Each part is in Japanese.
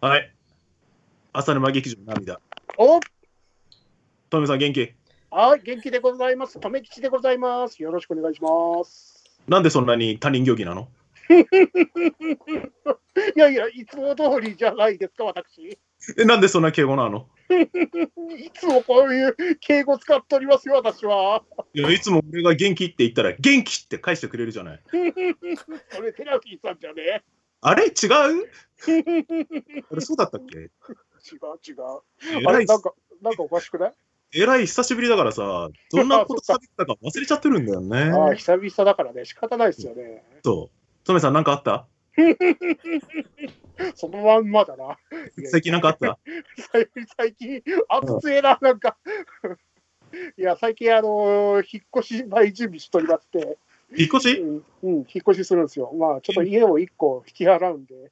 はい。浅沼劇場の涙。おトメさん元気？はい、元気でございます。とめきちでございます。よろしくお願いします。なんでそんなに他人行儀なの？いやいや、いつも通りじゃないですか、私。え、なんでそんな敬語なの？いつもこういう敬語使っておりますよ、私は。いやいつも俺が元気って言ったら、元気って返してくれるじゃない。それ、テラフィーさんじゃねあれ？違う？あれそうだったっけ？違う違う。あれ、なんか、なんかおかしくない？えらい久しぶりだからさ、どんなこと喋ったか忘れちゃってるんだよああ、ね。久々だからね、仕方ないですよね。そう。トメさんなんかあった？そのまんまだな。最近なんかあった？最最近、暑強えな、なんか。いや、最近、あの引っ越し前準備しておりまして、引っ越し？うん、うん、引っ越しするんですよ。まあ、ちょっと家を1個引き払うんで、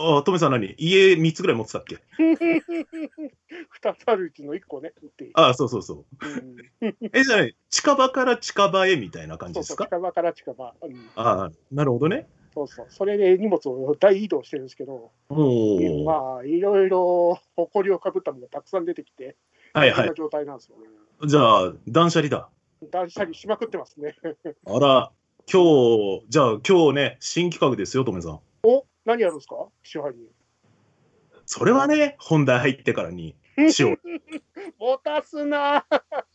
ああ、トメさん何？家3つぐらい持ってたっけ？2つあるうちの1個ね。ああ、そうそうそう。うん、え、じゃあね、近場から近場へみたいな感じそうそう、ですか近場から近場。うん、ああ、なるほどね。そうそう。それで荷物を大移動してるんですけど、おお。まあ、いろいろ埃をかぶったものがたくさん出てきて、はいはい。状態なんですよね。じゃあ、断捨離だ。断捨離しまくってますね。あら、今日、じゃあ今日ね、新企画ですよ、トメさん。お何やるんですか？支配人。それはね、本題入ってからにしよう。持たすな。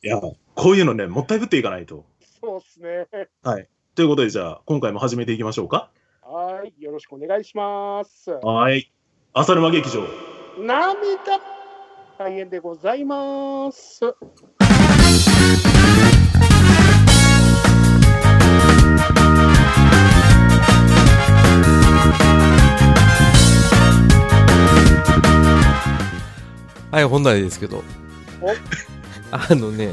いや、こういうのね、もったいぶっていかないと。そうですね。はい。ということで、じゃあ、今回も始めていきましょうか。はい、よろしくお願いします。はい。浅沼劇場。涙大変でございます。はい、本題ですけどお。あのね、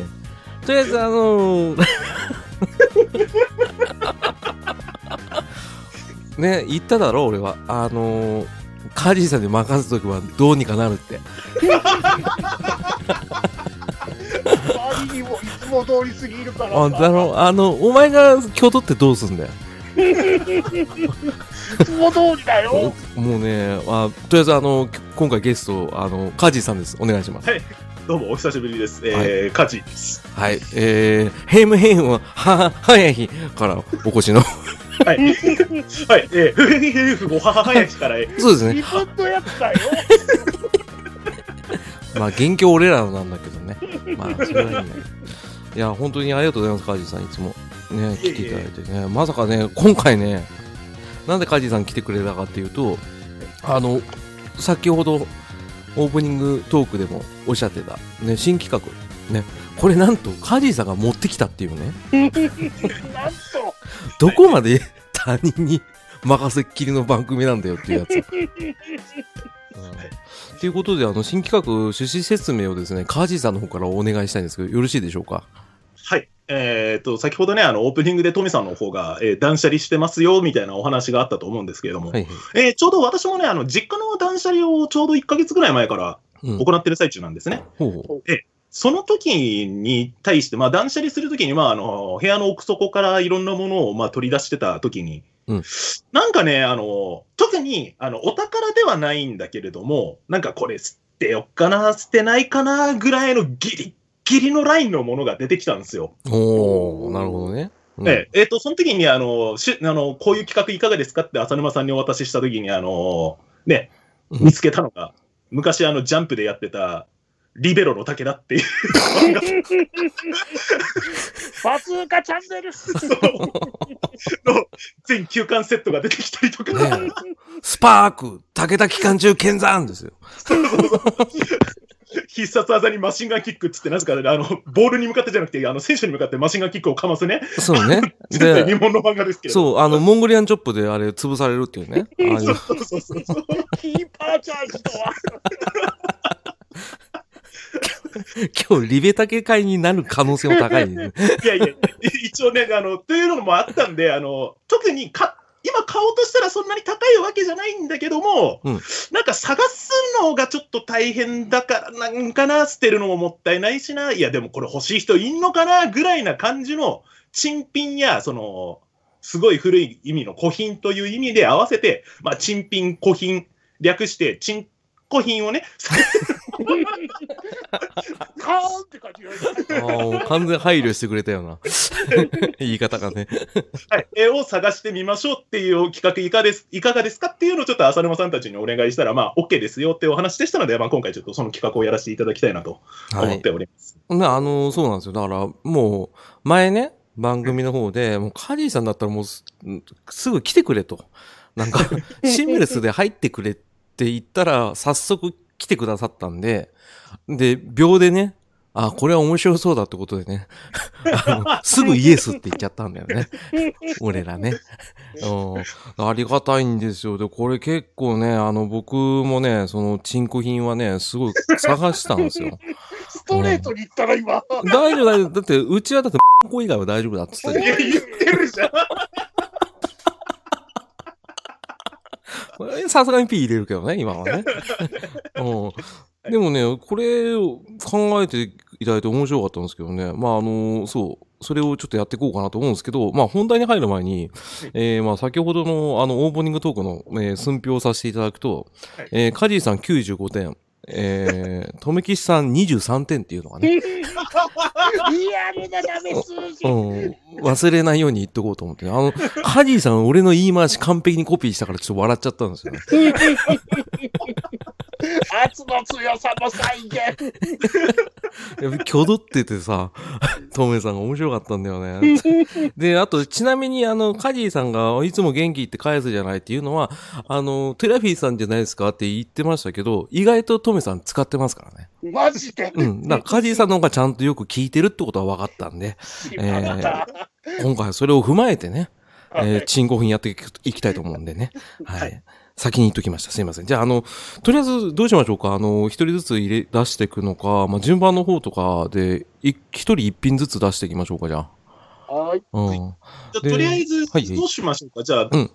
とりあえずあのー ね、言っただろ、俺は。あのー、カジーさんに任せとけばどうにかなるって。あまりにもいつも通りすぎるからあだろあの、お前が今日取ってどうすんだよ。いつも通りだよ。もうね、あとりあえずあの、今回ゲスト、あの、カジーさんです。お願いします。どうも、お久しぶりです。えー、カジです。はい、えー、ヘムヘムは、は、早い日からお越しの。はい。はい。えー、ふへへへふごはははやしから、えそうですね。自分のやつだよ。まあ、元凶俺らなんだけどね。まあ、それはいいね。いや、本当にありがとうございます、カジさん。いつも。ね、来ていただいてね。まさかね、今回ね、なんでカジさん来てくれたかっていうと、あの、先ほど、オープニングトークでもおっしゃってた、ね、新企画。ね、これなんと、カジさんが持ってきたっていうね。なんと。どこまで 他人に任せっきりの番組なんだよっていうやつ。うんということで、あの、新企画、趣旨説明をですね、カージーさんの方からお願いしたいんですけど、よろしいでしょうか？はい。えっと、先ほどね、あの、オープニングでトミさんの方が、えー断捨離してますよ、みたいなお話があったと思うんですけれども、はいはい。えーちょうど私もね、あの、実家の断捨離をちょうど1ヶ月ぐらい前からうん。行ってる最中なんですね。ほうほその時に対して、まあ、断捨離するときに、まあ、あの、部屋の奥底からいろんなものを、まあ、取り出してた時に、うんなんかね、あの、特に、あの、お宝ではないんだけれども、なんかこれ捨てよっかな、捨てないかな、ぐらいのギリギリのラインのものが出てきたんですよ。う。おー、なるほどね。うんえええっと、その時に、あの、しあの、こういう企画いかがですかって浅沼さんにお渡しした時に、あの、ね、うん見つけたのが、昔あの、ジャンプでやってた、リベロの武田っていうバズーカチャンネル。の全9巻セットが出てきたりとか、ねスパーク、武田機関銃剣山ですよ。必殺技にマシンガンキックっつって、なぜかね、あの、ボールに向かってじゃなくて、あの、選手に向かってマシンガンキックをかますね、そうね。で、聞の漫画ですけれど。そう、あの、モンゴリアンチョップであれ潰されるっていうね。そうそうそうそう。キーパーチャージとは。今日、リベタケ会になる可能性も高い、ね。いやいや、一応ね、あの、というのもあったんで、あの、特にか、今買おうとしたらそんなに高いわけじゃないんだけども、うん。なんか探すのがちょっと大変だからなんかな、捨てるのももったいないしな、いやでもこれ欲しい人いんのかな、ぐらいな感じの、珍品や、その、すごい古い意味の古品という意味で合わせて、まあ、珍品、古品、略して、珍、古品をね、カーンって感じがあ完全配慮してくれたよな。言い方がね。はい、絵を探してみましょうっていう企画いかがですいかがですかっていうのをちょっと浅沼さんたちにお願いしたら、まあ、OK ですよっていうお話でしたので、まあ、今回ちょっとその企画をやらせていただきたいなと思っております。ね、あの、そうなんですよ。だから、もう、前ね、番組の方で、もうカジーさんだったらもうす、すぐ来てくれと。なんか、シームレスで入ってくれって言ったら、早速来てくださったんで、で、秒でね、あ、これは面白そうだってことでね、あのすぐイエスって言っちゃったんだよね。俺らね。うん。ありがたいんですよ。で、これ結構ね、あの、僕もね、その、チンコ品はね、すごい探したんですよ。ストレートに言ったら今。大丈夫、大丈夫。だって、うちはだって、こ以外は大丈夫だって言ってたじゃんいや、言ってるじゃん。これさすがに P 入れるけどね、今はね。うん、でもね、これを考えていただいて面白かったんですけどね。まあ、あの、そう。それをちょっとやっていこうかなと思うんですけど、まあ本題に入る前に、えー、まあ先ほどのあのオープニングトークの、えー、寸評させていただくと、はいえー、カジーさん95点、えー、とめきしさん23点っていうのがね、リアルなダメ数字。うん、忘れないように言っとこうと思ってね。あの、カジーさん俺の言い回し完璧にコピーしたからちょっと笑っちゃったんですよね。圧の強さの再現。挙動っててさ、トメさんが面白かったんだよね。で、あと、ちなみに、あの、カジーさんがいつも元気って返すじゃないっていうのは、あの、テラフィーさんじゃないですかって言ってましたけど、意外とトメさん使ってますからね。マジで？うん。だから、カジーさんの方がちゃんとよく聞いてるってことは分かったんで、しまった。今回はそれを踏まえてね、えー、チンコフンやっていきたいと思うんでね。はい。先に言っときました。すいません。じゃあ、あの、とりあえずどうしましょうか。あの、一人ずつ入れ、出していくのか、まあ、順番の方とかで、い一人一品ずつ出していきましょうか、じゃはい。あ。うん。じゃあとりあえず、はいどうしましょうか。じゃあ、うん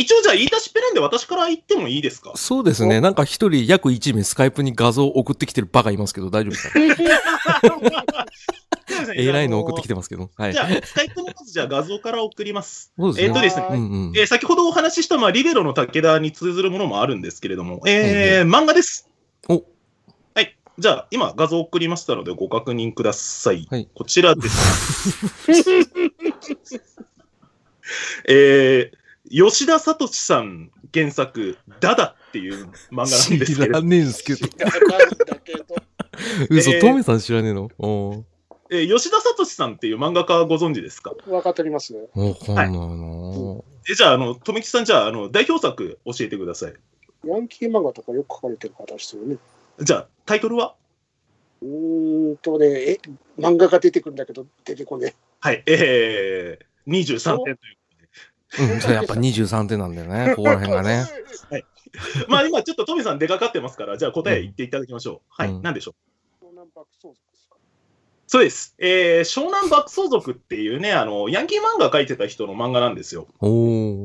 一応じゃあ言い出しっぺなんで私から言ってもいいですか？そうですね。なんか一人約1名スカイプに画像送ってきてるバカいますけど、大丈夫ですか？えらいの送ってきてますけど。はいじ。ゃあ、スカイプのまずじゃあ画像から送ります。そうですね。えっとですねはうんうん。えー先ほどお話しした、まあ、リベロの武田に通ずるものもあるんですけれども、えー漫画です。お、はい。じゃあ、今画像送りましたのでご確認ください。はいこちらです。えー吉田聡さん原作、ダダっていう漫画なんですけれど知らねえんすけど。なんだけど。嘘、えートメさん知らねえの？おえー吉田聡さんっていう漫画家ご存知ですか？分かっておりますね。わかんないなえじゃあ、あの、富木さん、じゃあ、あの、代表作教えてください。ヤンキー漫画とかよく書かれてる方ですよね。じゃあ、タイトルは？うーんとね、え、漫画が出てくるんだけど、出てこねはい、えー、23点といううん、それやっぱ23点なんだよね、ここら辺がね。まあ今ちょっとトミさん出かかってますから、じゃあ答え言っていただきましょう。はい、うん何でしょう？湘南爆走族ですか？そうです。えー、湘南爆走族っていうね、あの、ヤンキー漫画描いてた人の漫画なんですよ。お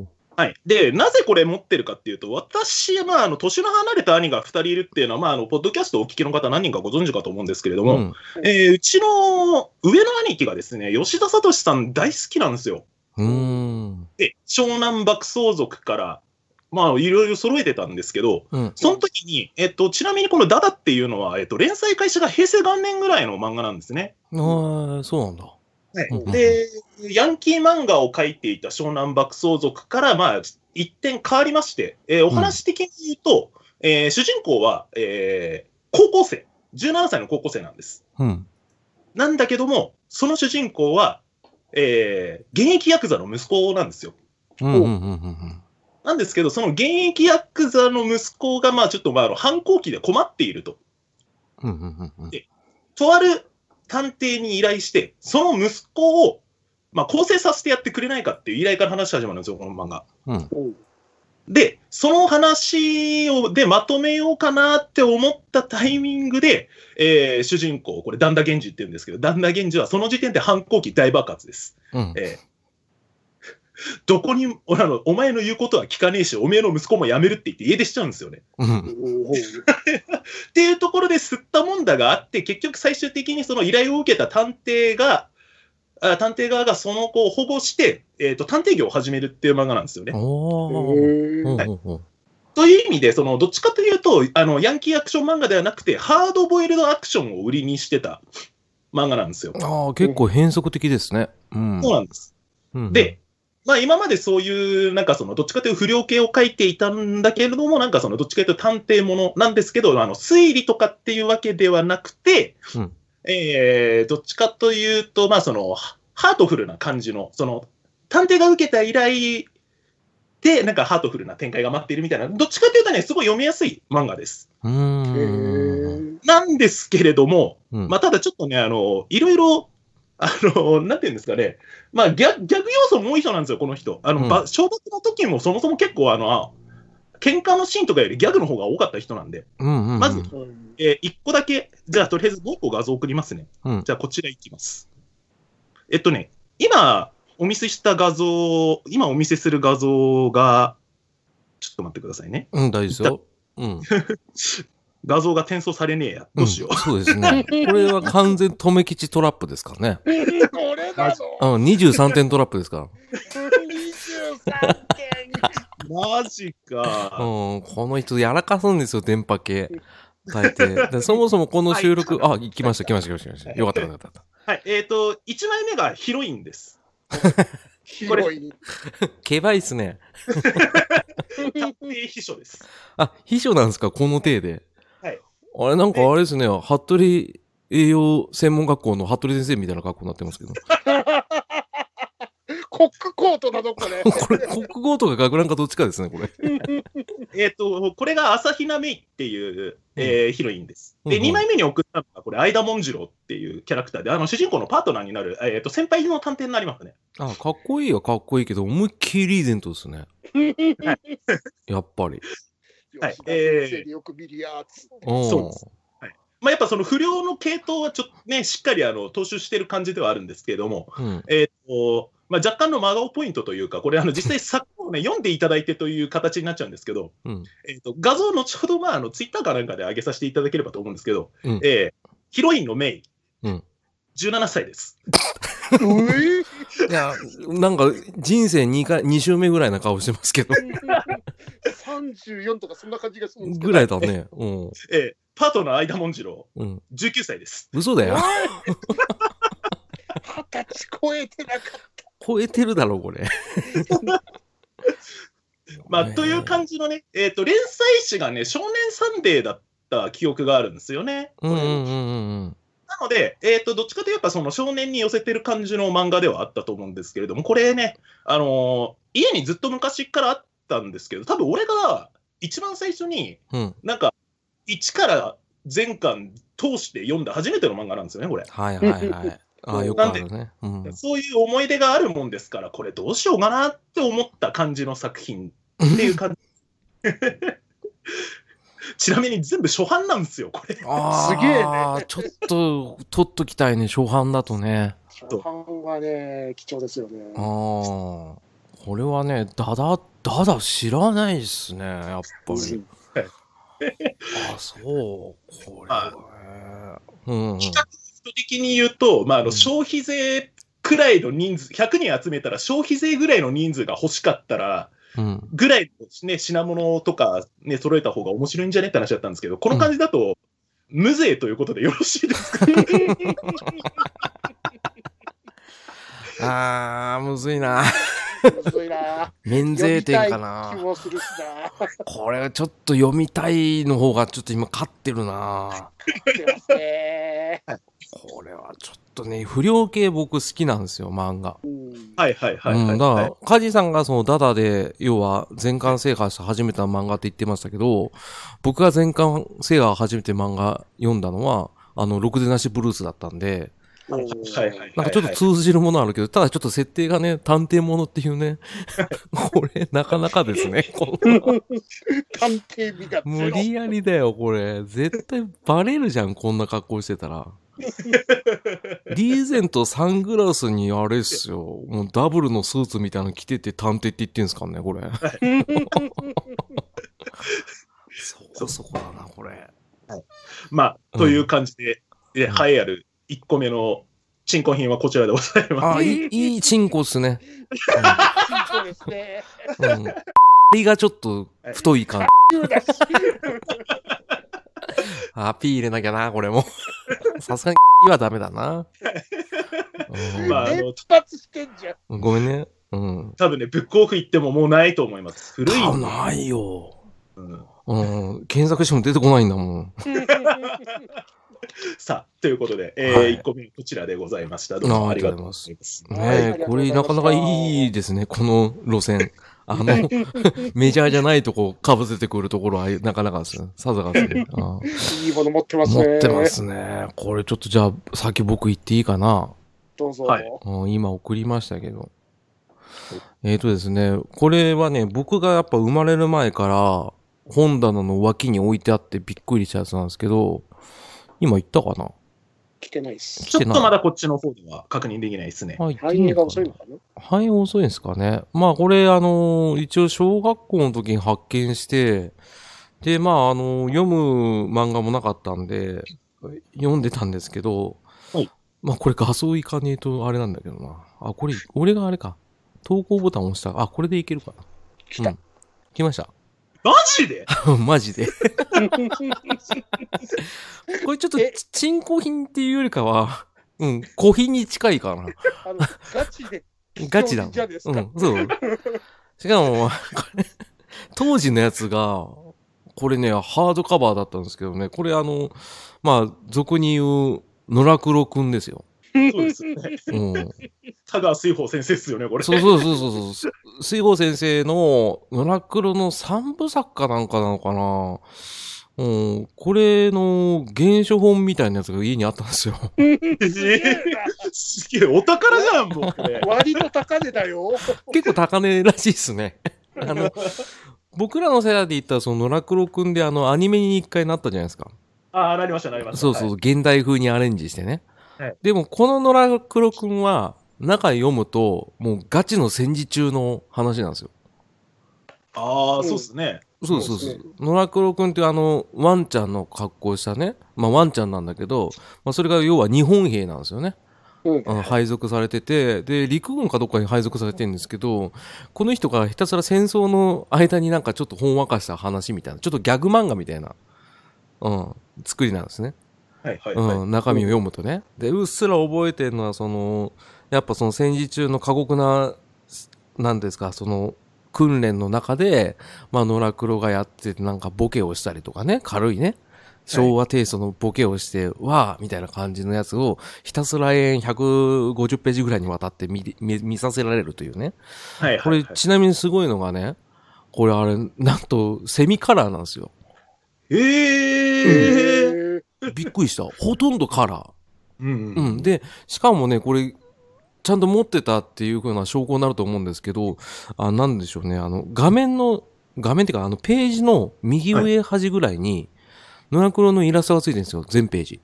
ー。はい。で、なぜこれ持ってるかっていうと、私、まあ、あの、年の離れた兄が2人いるっていうのは、まあ、あの、ポッドキャストをお聞きの方何人かご存知かと思うんですけれども、うん。えーうちの上の兄貴がですね、吉田聡さん大好きなんですよ。うーん。で、湘南爆走族から、まあ、いろいろ揃えてたんですけど、うん。その時に、えっと、ちなみにこのダダっていうのは、えっと、連載開始が平成元年ぐらいの漫画なんですね。ああ、そうなんだ。うんで、ヤンキー漫画を描いていた湘南爆走族から、まあ、一点変わりまして、えーお話的に言うと、えー主人公は、えー高校生、17歳の高校生なんです。うん。なんだけども、その主人公は、えー現役ヤクザの息子なんですよ。なんですけど、その現役ヤクザの息子が、まあちょっと、まああの、反抗期で困っていると。とある探偵に依頼して、その息子を、まあ、更生させてやってくれないかっていう依頼から話し始まるんですよ、この漫画。うん。うん。で、その話を、で、まとめようかなって思ったタイミングで、えー主人公、これ、ダンダ源氏って言うんですけど、ダンダ源氏はその時点で反抗期大爆発です。うん。えー どこに、おあの、お前の言うことは聞かねえし、おめえの息子も辞めるって言って家出しちゃうんですよね。うん。っていうところで吸ったもんだがあって、結局最終的にその依頼を受けた探偵が、あ探偵側がその子を保護して、えっ、と、探偵業を始めるっていう漫画なんですよね。おー。へーうんうんうん。という意味で、そのどっちかというとあの、ヤンキーアクション漫画ではなくて、ハードボイルドアクションを売りにしてた漫画なんですよ。ああ、結構変則的ですね。うん。そうなんです。うんで、まあ今までそういう、なんかその、どっちかというと不良系を書いていたんだけれども、なんかその、どっちかというと探偵ものなんですけど、あの、推理とかっていうわけではなくて、うんえー、どっちかというと、まあその、ハハートフルな感じの、その、探偵が受けた依頼で、なんかハートフルな展開が待っているみたいな、どっちかというとね、すごい読みやすい漫画です。うん。ーなんですけれども、うんまあ、ただちょっとね、あの、いろいろ、あの、なんていうんですかね、まあ、ギャギャグ要素も多い人なんですよ、この人。あの、うんば小学の時もそもそも結構、あの、あ喧嘩のシーンとかよりギャグの方が多かった人なんで、うんうんうん。まずうんえー、一個だけ、じゃあ、とりあえずもう一個画像送りますね。うんじゃあ、こちらいきます。えっとね、今、お見せした画像、今お見せする画像が、ちょっと待ってくださいね。うん、大丈夫ですよ。うん。画像が転送されねえや。どうしよう。んそうですね。これは完全留吉トラップですからね。これだぞうん、23点トラップですから。!23 点 マジか。うん、この人やらかすんですよ、電波系。大抵。でそもそもこの収録、あ、来ました、来ました、来ました来ました。よかった、よかったはい、えっ、と、1枚目がヒロインです。広い。た。けばいっすね。秘書です。あ、秘書なんですか、この体で。はい。あれ、なんかあれですね、服部栄養専門学校の服部先生みたいな格好になってますけど。コックコートなのこれ。これ、国語とか学ランかどっちかですね、これ。えっ、と、これが朝比奈メイっていう、えーヒロインです。で、うんうん2枚目に送ったのが、これ、相田文次郎っていうキャラクターで、あの、主人公のパートナーになる、えっ、と、先輩の探偵になりますね。あ、かっこいいはかっこいいけど、思いっきりリーゼントですね。やっぱり。はい吉田先生でよく見るやつ。うんそうですまあ、やっぱその不良の系統はちょっとね、しっかりあの踏襲してる感じではあるんですけれども、うん。えっ、と、まあ、若干の真顔ポイントというか、これ、あの 実際、作を、ね、読んでいただいてという形になっちゃうんですけど、うん。えー、と画像、後ほど、まあ、あのツイッターかなんかで上げさせていただければと思うんですけど、うんえーヒロインのメイ、うん17歳です。いや、なんか、人生2回、2週目ぐらいな顔してますけど。34とかそんな感じがするんですけど。ぐらいだね。うん。えーパートナー、相田文次郎、うん。19歳です。嘘だよ。二十歳超えてなかった。超えてるだろ、これ。まあ、という感じのね、えー、と連載誌がね、少年サンデーだった記憶があるんですよね。うんうんうんうんなので、えー、とどっちかというと、その少年に寄せてる感じの漫画ではあったと思うんですけれども、これね、あのー家にずっと昔からあったんですけど、多分俺が一番最初に。なんか、一から全巻通して読んだ初めての漫画なんですよね、これ。はいはいはい。ああ、よくあるね。うん。そういう思い出があるもんですから、これどうしようかなって思った感じの作品っていう感じ。ちなみに全部初版なんですよ、これ。ああ、すげえねちょっと、取っときたいね、初版だとね。初版はね、貴重ですよね。ああ。これはね、だだ、だだ知らないっすね、やっぱり。あ、そう。これはね。うんうん。比較的に言うと、まあ、あうんの消費税くらいの人数、100人集めたら消費税ぐらいの人数が欲しかったら、うん。ぐらいの、ね、品物とか、ね、揃えた方が面白いんじゃねって話だったんですけど、この感じだと、無税ということでよろしいですか、ああ、むずいな。むずいな。免税店か気な。これちょっと読みたいの方がちょっと今勝ってるな。出ますね。これはちょっとね、不良系僕好きなんですよ、漫画。うんはいはいはいはい、うん、だからはい、カジさんがそのダダで、要は全巻制覇して初めての漫画って言ってましたけど、僕が全巻制覇初めて漫画読んだのは、あの、ろくでなしブルースだったんで、はいはいはいなんかちょっと通じるものあるけど、ただちょっと設定がね、探偵ものっていうね、これなかなかですね。この探偵味がゼ無ロ。理やりだよ、これ。絶対バレるじゃん、こんな格好してたら。リーゼントサングラスにあれっすよ。もうダブルのスーツみたいなの着てて探偵って言ってんすかね、これ。そこそこだな、これ。まあ、という感じで、で栄えある1個目の珍古品はこちらでございます。あ、いい、いいチンコっすね。そうですね。うん。がちょっと太い感言うだし。あ、ピー入れなきゃな、これも。さすがにはダメだな。うんまああの連発してんじゃん。ごめんね。うん。多分ね、ブックオフ行ってももうないと思います。古い。あないよ。うんうん。検索しても出てこないんだもん。さあ、ということで、えーはい1個目こちらでございました。どうもあありがとうございます。ねこれなかなかいいですね、この路線。あの、メジャーじゃないとこかぶせてくるところはなかなかですね。さすがですね。あ いいもの持ってます持ね。ってますね。これちょっとじゃあ、先僕言っていいかな。どうぞ。はいうん、今送りましたけど。えっ、とですね、これはね、僕がやっぱ生まれる前から本棚の脇に置いてあってびっくりしたやつなんですけど、今言ったかな？来てないっす。ちょっとまだこっちの方では確認できないですね。反映が遅いのかな？反映遅いんですかね。まあこれあの、一応小学校の時に発見して、で、まああの、読む漫画もなかったんで、読んでたんですけど、はいまあこれ画像いかねえとあれなんだけどな。あ、これ、俺があれか。投稿ボタン押した。あ、これでいけるかな。来た。うん来ました。マジで？マジで。これちょっとえ、珍古品っていうよりかは、うん、古品に近いかな。あの、ガチで。ガチだ。じゃですか？うん、そう。しかも、当時のやつが、これね、ハードカバーだったんですけどね、これあの、まあ、俗に言う、野良黒くんですよ。そうですよね。うん。田川水宝先生ですよね、これ。そうそうそうそうそう。水郷先生の野良黒の三部作かなんかなのかな。うん。これの原書本みたいなやつが家にあったんですよ。えーすげえ、お宝じゃん、もう。割と高値だよ。結構高値らしいですね。あの、僕らの世代で言ったら、その野良黒くんであの、アニメに一回なったじゃないですか。ああ、なりました、なりました。そうそう、はい現代風にアレンジしてね。はいでも、この野良黒くんは、中読むと、もうガチの戦時中の話なんですよ。ああ、そうですね。そうそうそう。野良黒くんってあの、ワンちゃんの格好をしたね。まあ、ワンちゃんなんだけど、まあ、それが要は日本兵なんですよね。うん。配属されてて、で、陸軍かどっかに配属されてるんですけど、この人がひたすら戦争の間になんかちょっとほんわかした話みたいな、ちょっとギャグ漫画みたいな、うん、作りなんですね。はい、はい、はい。うん、中身を読むとね。で、うっすら覚えてるのは、その、やっぱその戦時中の過酷な、なんですか、その、訓練の中で、まあ、野良黒がやってて、なんかボケをしたりとかね、軽いね、昭和テイストのボケをして、わーみたいな感じのやつを、ひたすら延々150ページぐらいにわたって見見見させられるというね。はい、これ、はいはい。ちなみにすごいのがね、これあれ、なんと、セミカラーなんですよ。ええー。えびっくりした。ほとんどカラー。うん、ううん。ん。で、しかもね、これ、ちゃんと持ってたっていう風な証拠になると思うんですけど、あ、なんでしょうね、あの、画面の、画面っていうか、あの、ページの右上端ぐらいに、野良黒のイラストがついてるんですよ、全ページ。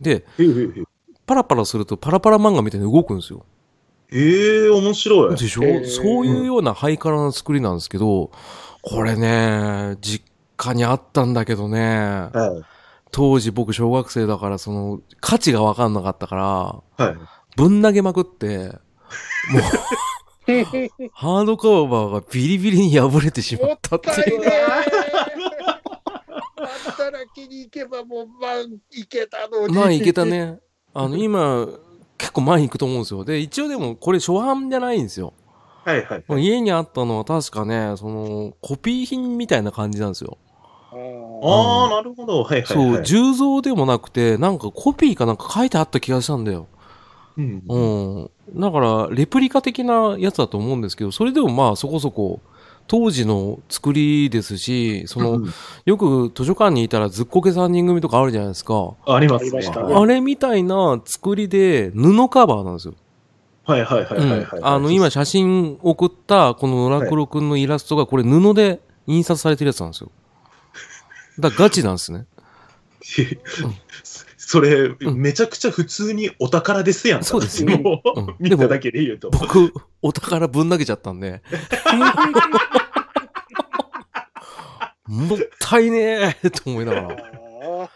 で、えー、パラパラするとパラパラ漫画みたいに動くんですよ。えー、面白い。でしょ、へーそういうようなハイカラな作りなんですけど、これね、実家にあったんだけどね、は当時僕小学生だから、その、価値がわかんなかったから、い。はい。ぶん投げまくって、もう、ハードカバーがビリビリに破れてしまもったっていう。働きに行けばもう、まあ、行けたのに。まあいけた。ね。あの、今、結構前に行くと思うんですよ。で、一応でもこれ初版じゃないんですよ。はい、はい。もう家にあったのは確かね、その、コピー品みたいな感じなんですよ。あああ、なるほど。はい、はい。そう、はい。重蔵でもなくて、なんかコピーかなんか書いてあった気がしたんだよ。うん。うん。だから、レプリカ的なやつだと思うんですけど、それでもまあそこそこ、当時の作りですし、その、うんよく図書館にいたらずっこけ3人組とかあるじゃないですか。ありますねあれみたいな作りで布カバーなんですよ。はい、はい、はい、はい。はいうんあの、今、写真送ったこの野良黒くんのイラストがこれ布で印刷されてるやつなんですよ。だガチなんですね。それ、んめちゃくちゃ普通にお宝ですやんか。そうですよもううん 見ただけで言うと。僕、お宝ぶん投げちゃったんで。もったいねえと思いながら。あ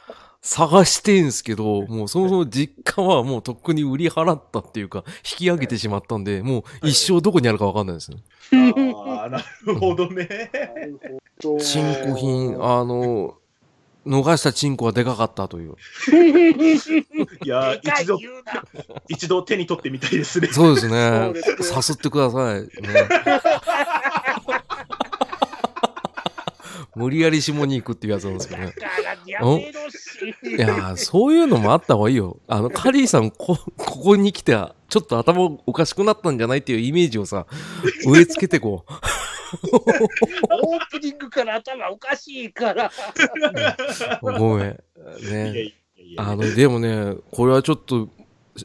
探してんすけど、もうそもそも実家はもうとっくに売り払ったっていうか、引き上げてしまったんで、もう一生どこにあるかわかんないですね。ああ、なるほどね。チンコ品、あの、逃したチンコはでかかったという。いや、一度、一度手に取ってみたいですね。そうですそねう。ですねさすってください。ね、無理やり下に行くっていうやつなんですけどね。いやー、そういうのもあった方がいいよ。あの、カリーさん、こ、ここに来て、ちょっと頭おかしくなったんじゃないっていうイメージをさ、植え付けてこう。オープニングから頭おかしいから。ごめん。ね。あの、でもね、これはちょっと、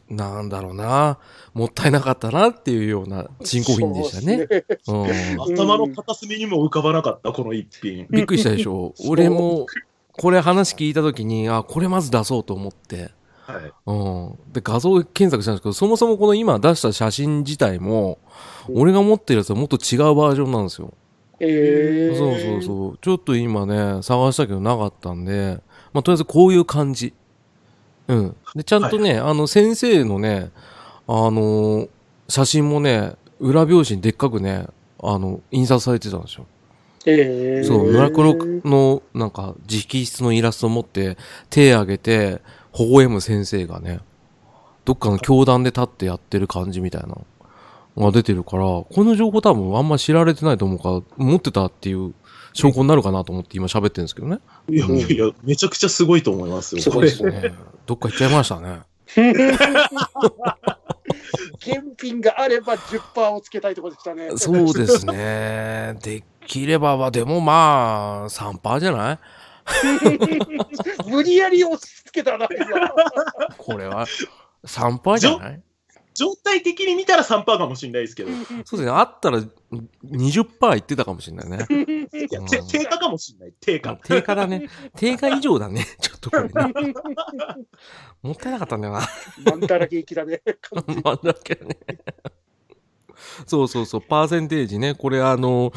なんだろうな。もったいなかったなっていうようなチンコ品でしたね。そうん。頭の片隅にも浮かばなかった、この一品。びっくりしたでしょ。俺も、これ話聞いたときに、あ、これまず出そうと思って。はい。うん。で、画像検索したんですけど、そもそもこの今出した写真自体も、俺が持ってるやつはもっと違うバージョンなんですよ。えー、そうそうそう。ちょっと今ね、探したけどなかったんで、まあ、とりあえずこういう感じ。うん。で、ちゃんとね、あの、先生のね、あのー写真もね、裏表紙にでっかくね、あの、印刷されてたんですよ。えー、そう、村黒の、なんか、直筆のイラストを持って、手挙げて、微笑む先生がね、どっかの教団で立ってやってる感じみたいなのが出てるから、この情報多分あんま知られてないと思うから、持ってたっていう証拠になるかなと思って今喋ってるんですけどね。いやいや、めちゃくちゃすごいと思いますよ。すごいですね。どっか行っちゃいましたね。検品があれば10%をつけたいところでしたね。そうですね。できればは、でもまあ、3%じゃない？無理やり押し付けたな、今。これは。3%じゃない？状態的に見たら3%かもしれないですけど、いそうですね。あったら20%いってたかもしれないね。や、て低下かもしれない。低下。定価だね。定価以上だね。ちょっとこれね。もったいなかったんだよな。マンタラケーキだね。まあだけどね。そうそうそう。パーセンテージね。これあの、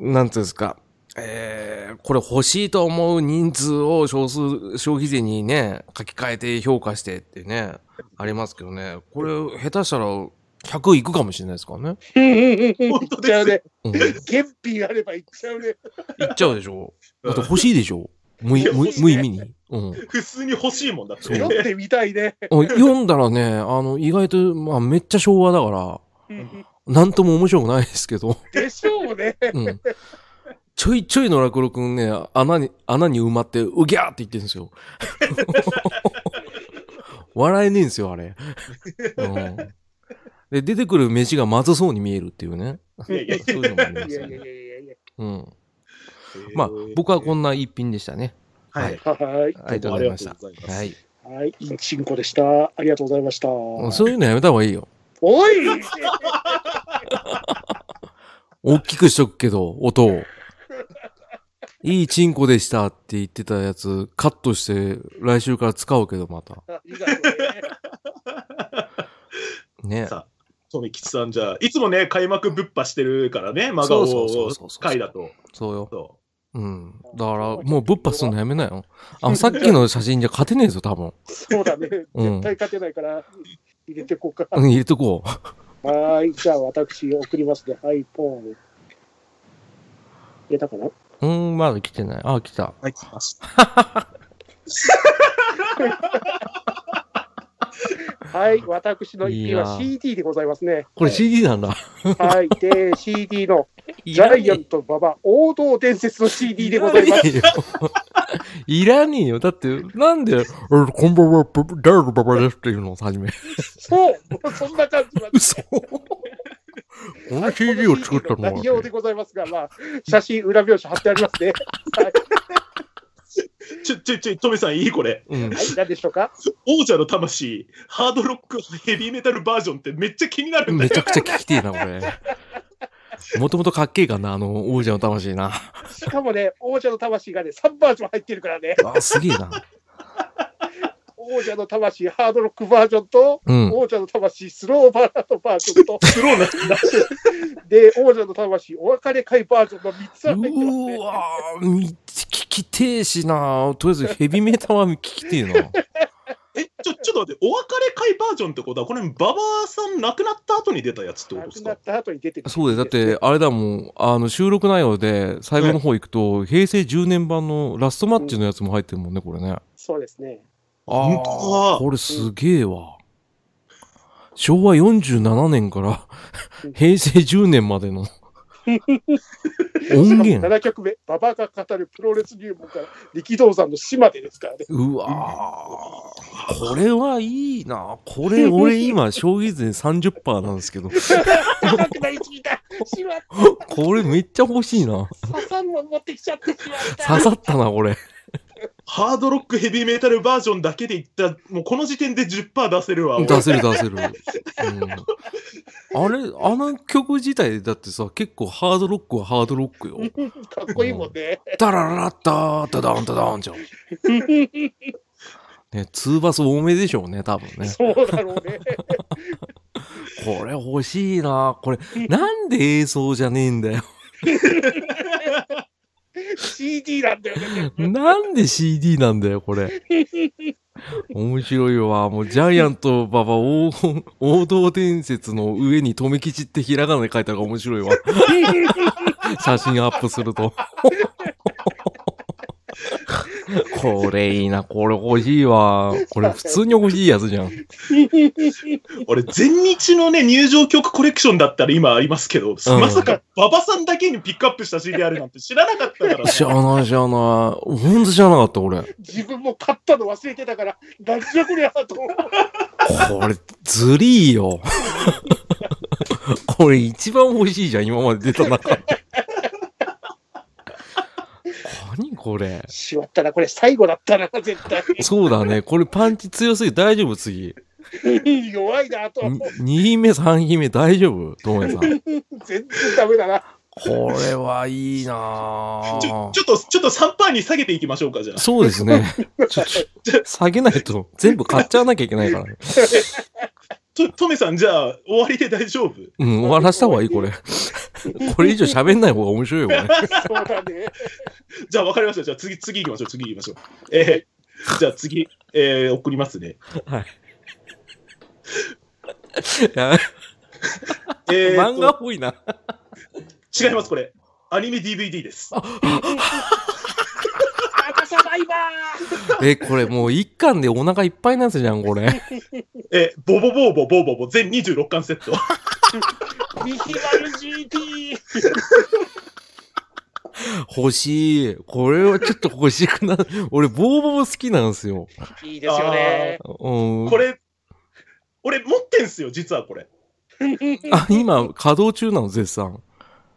なんていうんですか。えー、これ欲しいと思う人数を少数、消費税にね、書き換えて評価してってね、ありますけどね。これ、下手したら100いくかもしれないですからね。本当ですいっちゃうね。うん。検品あればいっちゃうね。いっちゃうでしょ。だって欲しいでしょ。無い無無意味に。うん。普通に欲しいもんだって。そう読んでみたいね。あ読んだらね、あの、意外と、まあ、めっちゃ昭和だから、うんなんとも面白くないですけど、でしょうね。うん。ちょいちょいのラクロくんね、穴に、穴に埋まって、うぎゃーって言ってるんですよ。笑えねえんですよ、あれ。うん。で、出てくる飯がまずそうに見えるっていうね。そういうのもありますよね。うん。まあ、僕はこんな一品でしたね。はい。はい。ありがとうございました。はい。はい。いいチンコでした。ありがとうございました。そういうのやめた方がいいよ。おい大きくしとくけど、音を。いいチンコでしたって言ってたやつ、カットして、来週から使うけど、また。ね。ね。さあ、富吉さん、じゃあ、いつもね、開幕ぶっ破してるからね、真顔そうそうそうそうそう回だと。そうよ。そうん。だから、もうぶっ破すんのやめなよ。あの、さっきの写真じゃ勝てねえぞ、多分。そうだね。うん絶対勝てないから、入れてこうか。うん、入れとこう。はーい。じゃあ、私、送りますね。はい、ポン。入れたかな？うん、まだ来てない。あ、来た。う。は い、来ました。はい。私の一品は CD でございますね。これ CD なんだ。はい。で、CD の いジャイアント馬場王道伝説の CD でございます。いらねえよ。いらねえよ。だって、なんで、俺こんばんは、ダルババですっていうのを初め。そう。そんな感じなんです。嘘。この CD を作ったのは内。容でございますが、まあ、写真、裏表紙貼ってありますね。はい。ちょ、ちょ、ちょ、トメさんいいこれ。うん。はい、何でしょうか？王者の魂、ハードロックヘビーメタルバージョンってめっちゃ気になるんだよ。めちゃくちゃ聞きてえな、これ。もともとかっけえかな、あの、王者の魂な。しかもね、王者の魂がね、3バージョン入ってるからね。あ、すげえな。王者の魂ハードロックバージョンと、うん。王者の魂スローバラードバージョンと、スローなんだ。で、王者の魂お別れ会バージョンの3つう入ってますねー。わ聞ききてえしなとりあえずヘビメタは聞きてえな。え、ちょ、ちょっと待って、お別れ会バージョンってことは、これ、馬場さん亡くなった後に出たやつってことですか？亡くなった後に出てくる。そうで、だって、あれだもん、あの、収録内容で最後の方行くと、平成10年版のラストマッチのやつも入ってるもんね、これね。そうですね。あ本当だあ、これすげえわ。昭和47年からうん平成10年までの音源。7曲目、馬場が語るプロレス入門から力道山の死までですからね。うわーこれはいいな。これ、俺今、消費税30%なんですけど、高くなりすぎた。しまった。これめっちゃ欲しいな。刺さるもん持ってきちゃってしまった。刺さったな、これ。ハードロックヘビーメタルバージョンだけでいった、もうこの時点で10%出せるわ。俺出せる出せる。うん、あれ、あの曲自体だってさ、結構ハードロックはハードロックよ。かっこいいもんね。ダラララッター、ダダンダダンじゃん。ね、ツーバス多めでしょうね、多分ね。そうだろうね。これ欲しいな。これ、なんで映像じゃねえんだよ。CD なんだよね。なんで CD なんだよ、これ。面白いわ。もうジャイアント馬場王王道伝説の上に留吉ってひらがなで書いたのが面白いわ。写真アップすると。これいいな。これ欲しいわ。これ普通に欲しいやつじゃん。俺、全日のね、入場曲コレクションだったら今ありますけど、まさか馬場さんだけにピックアップした CD あるなんて知らなかったから。知らない知らない。ほんと知らなかった、俺。自分も買ったの忘れてたから、何じゃこりゃと思う。これ、ずりーよ。これ一番欲しいじゃん、今まで出た中で。何これ。しまったな、これ最後だったな、絶対。そうだね。これパンチ強すぎ大丈夫次。弱いなと。2品目、3品目大丈夫？ともえさん。全然ダメだな。これはいいなちょぁちょっと、ちょっと3%に下げていきましょうか、じゃあ。そうですね。ちょっと、下げないと全部買っちゃわなきゃいけないからね。と、トメさん、じゃあ、終わりで大丈夫？うん、終わらした方がいい、これ。これ以上喋んない方が面白いよ、これ。そうだね。じゃあ、わかりました。じゃあ、次、次行きましょう。次行きましょう。えー、じゃあ次、えー、送りますね。はい。えー漫画っと、ぽいな。違います、これ。アニメ DVD です。赤サバイバえ、これもう一巻でお腹いっぱいなんじゃん、これ。えー、ボボボーボボーボボ全26巻セット。ーミヒマル GT! 欲しい。これはちょっと欲しくな、俺、ボーボー好きなんですよ。いいですよね。うん。これ、俺持ってんすよ、実はこれ。あ、今、稼働中なの、絶賛。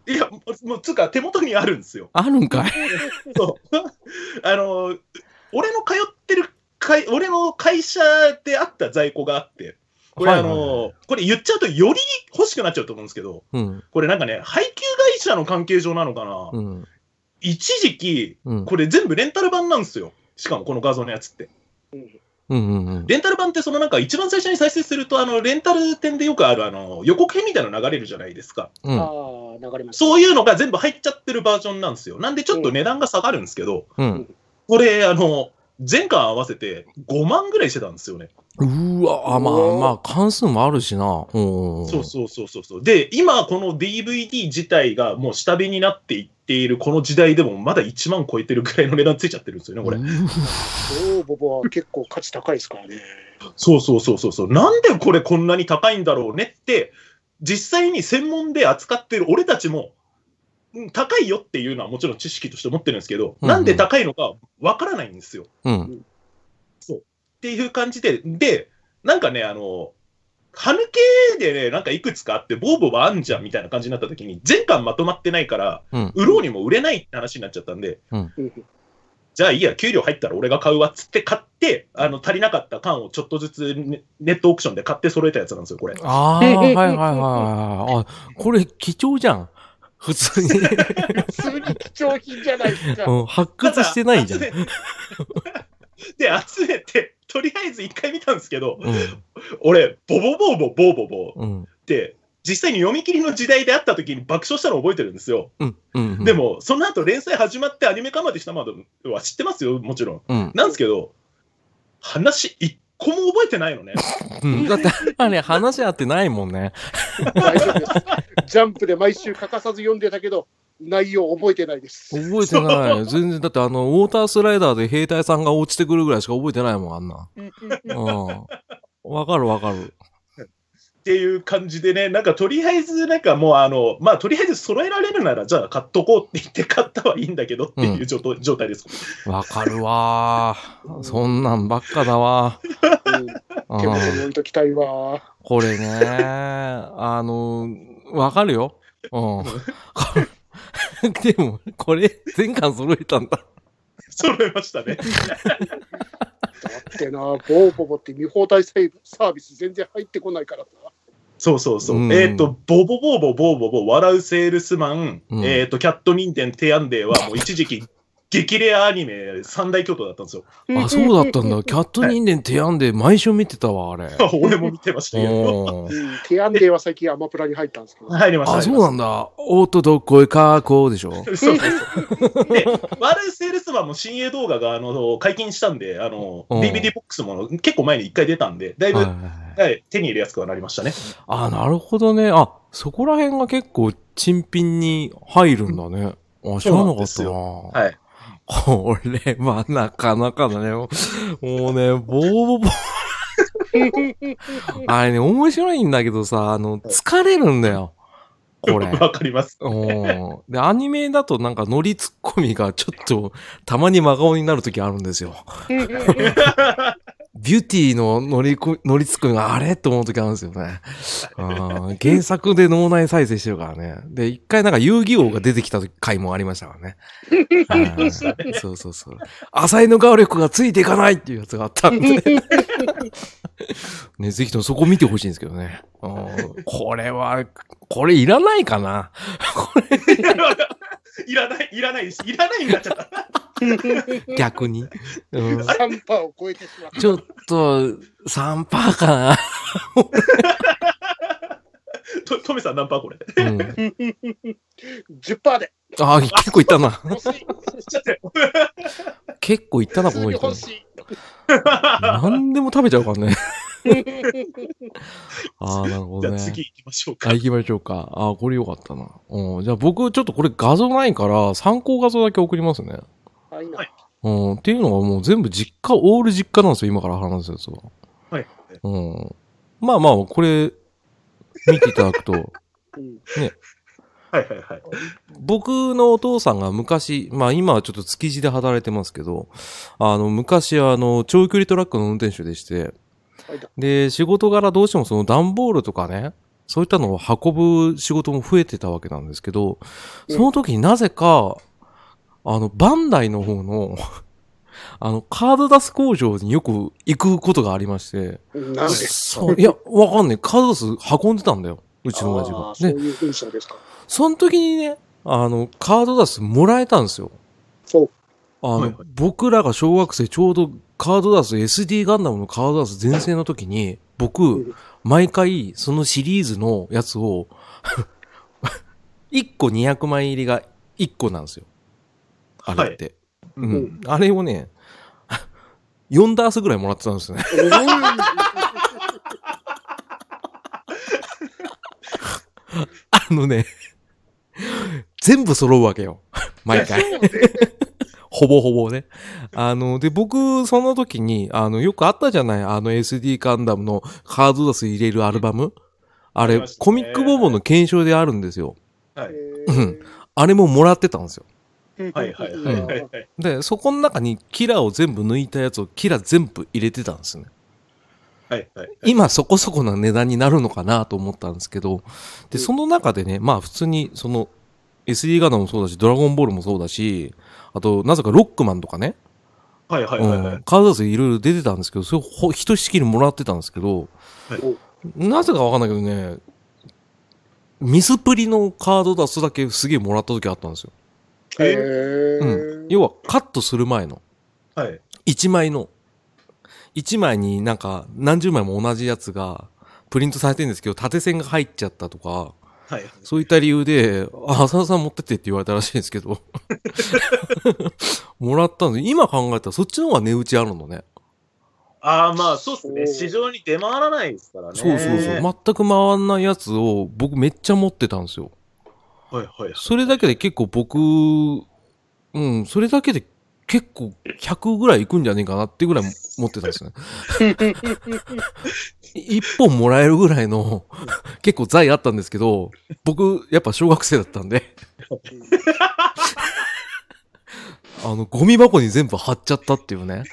いや、もうもう、つうか、手元にあるんですよ。あるんかい？そう。あの、俺の通ってる会、俺の会社であった在庫があって、これ、はいはいあの、これ言っちゃうとより欲しくなっちゃうと思うんですけど、うん。これなんかね、配給会社の関係上なのかな、うん。一時期、うん。これ全部レンタル版なんですよ。しかもこの画像のやつって。うんうんうん。レンタル版ってそのなんか一番最初に再生すると、あの、レンタル店でよくあるあの、予告編みたいなの流れるじゃないですか。うん。ああ、流れました。そういうのが全部入っちゃってるバージョンなんですよ。なんでちょっと値段が下がるんですけど、うん。これ、あの、全巻合わせて5万ぐらいしてたんですよね。うーわ、あ、まあまあ、関数もあるしな。うん。そうそうそうそうそう。で、今この DVD 自体がもう下火になっていっているこの時代でもまだ1万超えてるぐらいの値段ついちゃってるんですよね、これ。うおボボは結構価値高いですからね。そうそうそうそうそう。なんでこれこんなに高いんだろうねって、実際に専門で扱ってる俺たちも、うん高いよっていうのはもちろん知識として持ってるんですけど、うんうんなんで高いのかわからないんですよ。うん。っていう感じで、で、なんかね、あの、歯抜けでね、なんかいくつかあって、ボーボーはあんじゃんみたいな感じになった時に、全巻まとまってないから、うん。売ろうにも売れないって話になっちゃったんで、うんじゃあいいや、給料入ったら俺が買うわっつって買って、あの、足りなかった缶をちょっとずつネネットオークションで買って揃えたやつなんですよ、これ。ああ、はいはいはいはい。あ、これ貴重じゃん。普通に。普通に貴重品じゃないですか。うん、発掘してないじゃん。で、集めて、とりあえず一回見たんですけど、うん。俺、ボボボーボボーボ。って、実際に読み切りの時代であった時に爆笑したのを覚えてるんですよ。うん。うん。うんで、も、その後連載始まってアニメ化までしたまでは知ってますよ、もちろん。うん。なんですけど、話一個も覚えてないのね。うん。だって、あれ、話合ってないもんね。大丈夫です。ジャンプで毎週欠かさず読んでたけど、内容覚えてないです。覚えてない。全然、だってあの、ウォータースライダーで兵隊さんが落ちてくるぐらいしか覚えてないもん、あんな。うん。わかるわかる。っていう感じでね、なんかとりあえず、なんかもうあの、まあとりあえず揃えられるなら、じゃあ買っとこうって言って買ったはいいんだけどっていう状,、状態です。わかるわー。そんなんばっかだわ。うんうん手元に置いときたいわ。これね、あの、わかるよ。うん。でも、これ、全巻揃えたんだ。揃えましたね。だってな、ボーボボって見放題サービス全然入ってこないからさ。そうそうそう。うんえっ、と、ボボボーボボーボボ、笑うセールスマン、うんえっ、と、キャットニンテンテアンデーはもう一時期、激レアアニメ三大巨頭だったんですよ。あ、そうだったんだ。キャット人間提案で毎週見てたわ、あれ。俺も見てましたけアンデーは最近アマプラに入ったんですけど。入りました。あ、そうなんだ。おっとどっこいかーこうでしょ。そうそうそう。で、悪いセールスマンも新鋭動画があの解禁したんで、あの、うん DVD ボックスも結構前に一回出たんで、だいぶ、はい、手に入れやすくはなりましたね。あ、なるほどね。あ、そこら辺が結構、珍品に入るんだね。あ、知らなかったな。はい。これはなかなかだね。もうね、ボーボボ。あれね、面白いんだけどさ、あの、疲れるんだよ。これ。わかります。うんで、アニメだとなんかノリツッコミがちょっとたまに真顔になるときあるんですよ。ビューティーのノリこ、ノリツッコミがあれって思うときあるんですよね。原作で脳内再生してるからね。で、一回なんか遊戯王が出てきた回もありましたからね。そうそうそう。浅井の顔力がついていかないっていうやつがあったんで。ね、ぜひともそこ見てほしいんですけどね。これは、これいらないかなこれいらない、いらないです。いらないになっちゃった。逆に。うん3パーを超えてしまった。ちょっと、3%かな。と、トメさん何パーこれ？うん。10パーで。あ、結構いったな。欲しい。ちょっと結構いったな、普この人。何でも食べちゃうからね。ああ、なるほどね。じゃあ次行きましょうかあ、。行きましょうか。あーこれよかったな。うん。じゃあ僕、ちょっとこれ画像ないから、参考画像だけ送りますね。はいなはいうん。っていうのがもう全部実家、オール実家なんですよ、今から話すやつは。はい。うん。まあまあ、これ、見ていただくと、うんはいはいはい。僕のお父さんが昔、まあ今はちょっと築地で働いてますけど、あの、昔はあの、長距離トラックの運転手でしてで、仕事柄どうしてもその段ボールとかね、そういったのを運ぶ仕事も増えてたわけなんですけど、その時になぜか、あの、バンダイの方の、あの、カード出す工場によく行くことがありまして、なんで？そういや、わかんない。カード出す運んでたんだよ。うちの親父が。あーそうで、いう印象ですか。その時にね、あの、カードダスもらえたんですよ。そう。あの、はいはい僕らが小学生ちょうどカードダス SD ガンダムのカードダス全盛の時に、僕、ん毎回そのシリーズのやつを、1個200枚入りが1個なんですよ。あれって。ううんん。あれをね、4ダースぐらいもらってたんですね。あのね、全部揃うわけよ。毎回。ほぼほぼね。あの、で、僕、その時に、あの、よくあったじゃない？あの SD ガンダムのカードダス入れるアルバム？あれ、コミックボボの検証であるんですよ。はい。うんあれももらってたんですよ。はいはいはいはいはい。で、そこの中にキラーを全部抜いたやつをキラー全部入れてたんですね。はいはい。今そこそこな値段になるのかなと思ったんですけど、で、その中でね、まあ普通にその SD ガンダムもそうだし、ドラゴンボールもそうだし、あと、なぜかロックマンとかね、はいはいはいはい。うんカードダスいろいろ出てたんですけど、それをほひとしきりもらってたんですけど、はいなぜかわかんないけどね、ミスプリのカードダスだけすげえもらった時あったんですよ。へうーん。要はカットする前のはい。1枚の、1枚になんか何十枚も同じやつが、プリントされてるんですけど、縦線が入っちゃったとか、はい。そういった理由で、あ、浅田さん持ってってって言われたらしいんですけど、もらったんで、今考えたらそっちの方が値打ちあるのね。ああ、まあ、そうですね。市場に出回らないですからね。そうそうそう。全く回んないやつを僕めっちゃ持ってたんですよ。はいはい。それだけで結構僕、うん、それだけで結構100ぐらいいくんじゃねえかなってぐらい持ってたんですね。一本もらえるぐらいの結構財あったんですけど、僕やっぱ小学生だったんで、あの、ゴミ箱に全部貼っちゃったっていうね。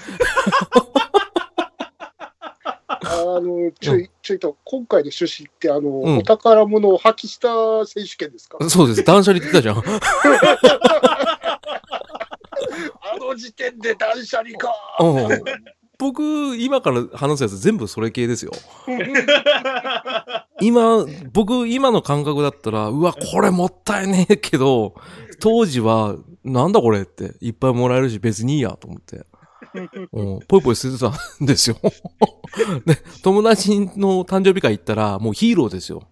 あの、ちょい、ちょいと、今回の趣旨って、あの、うんお宝物を破棄した選手権ですか？そうです。断捨離って言ったじゃん。あの時点で断捨離か。うん僕、今から話すやつ全部それ系ですよ。今、僕、今の感覚だったら、うわ、これもったいねえけど、当時は、なんだこれって、いっぱいもらえるし別にいいやと思って。うん、ぽいぽい捨ててたんですよ。で、友達の誕生日会行ったら、もうヒーローですよ。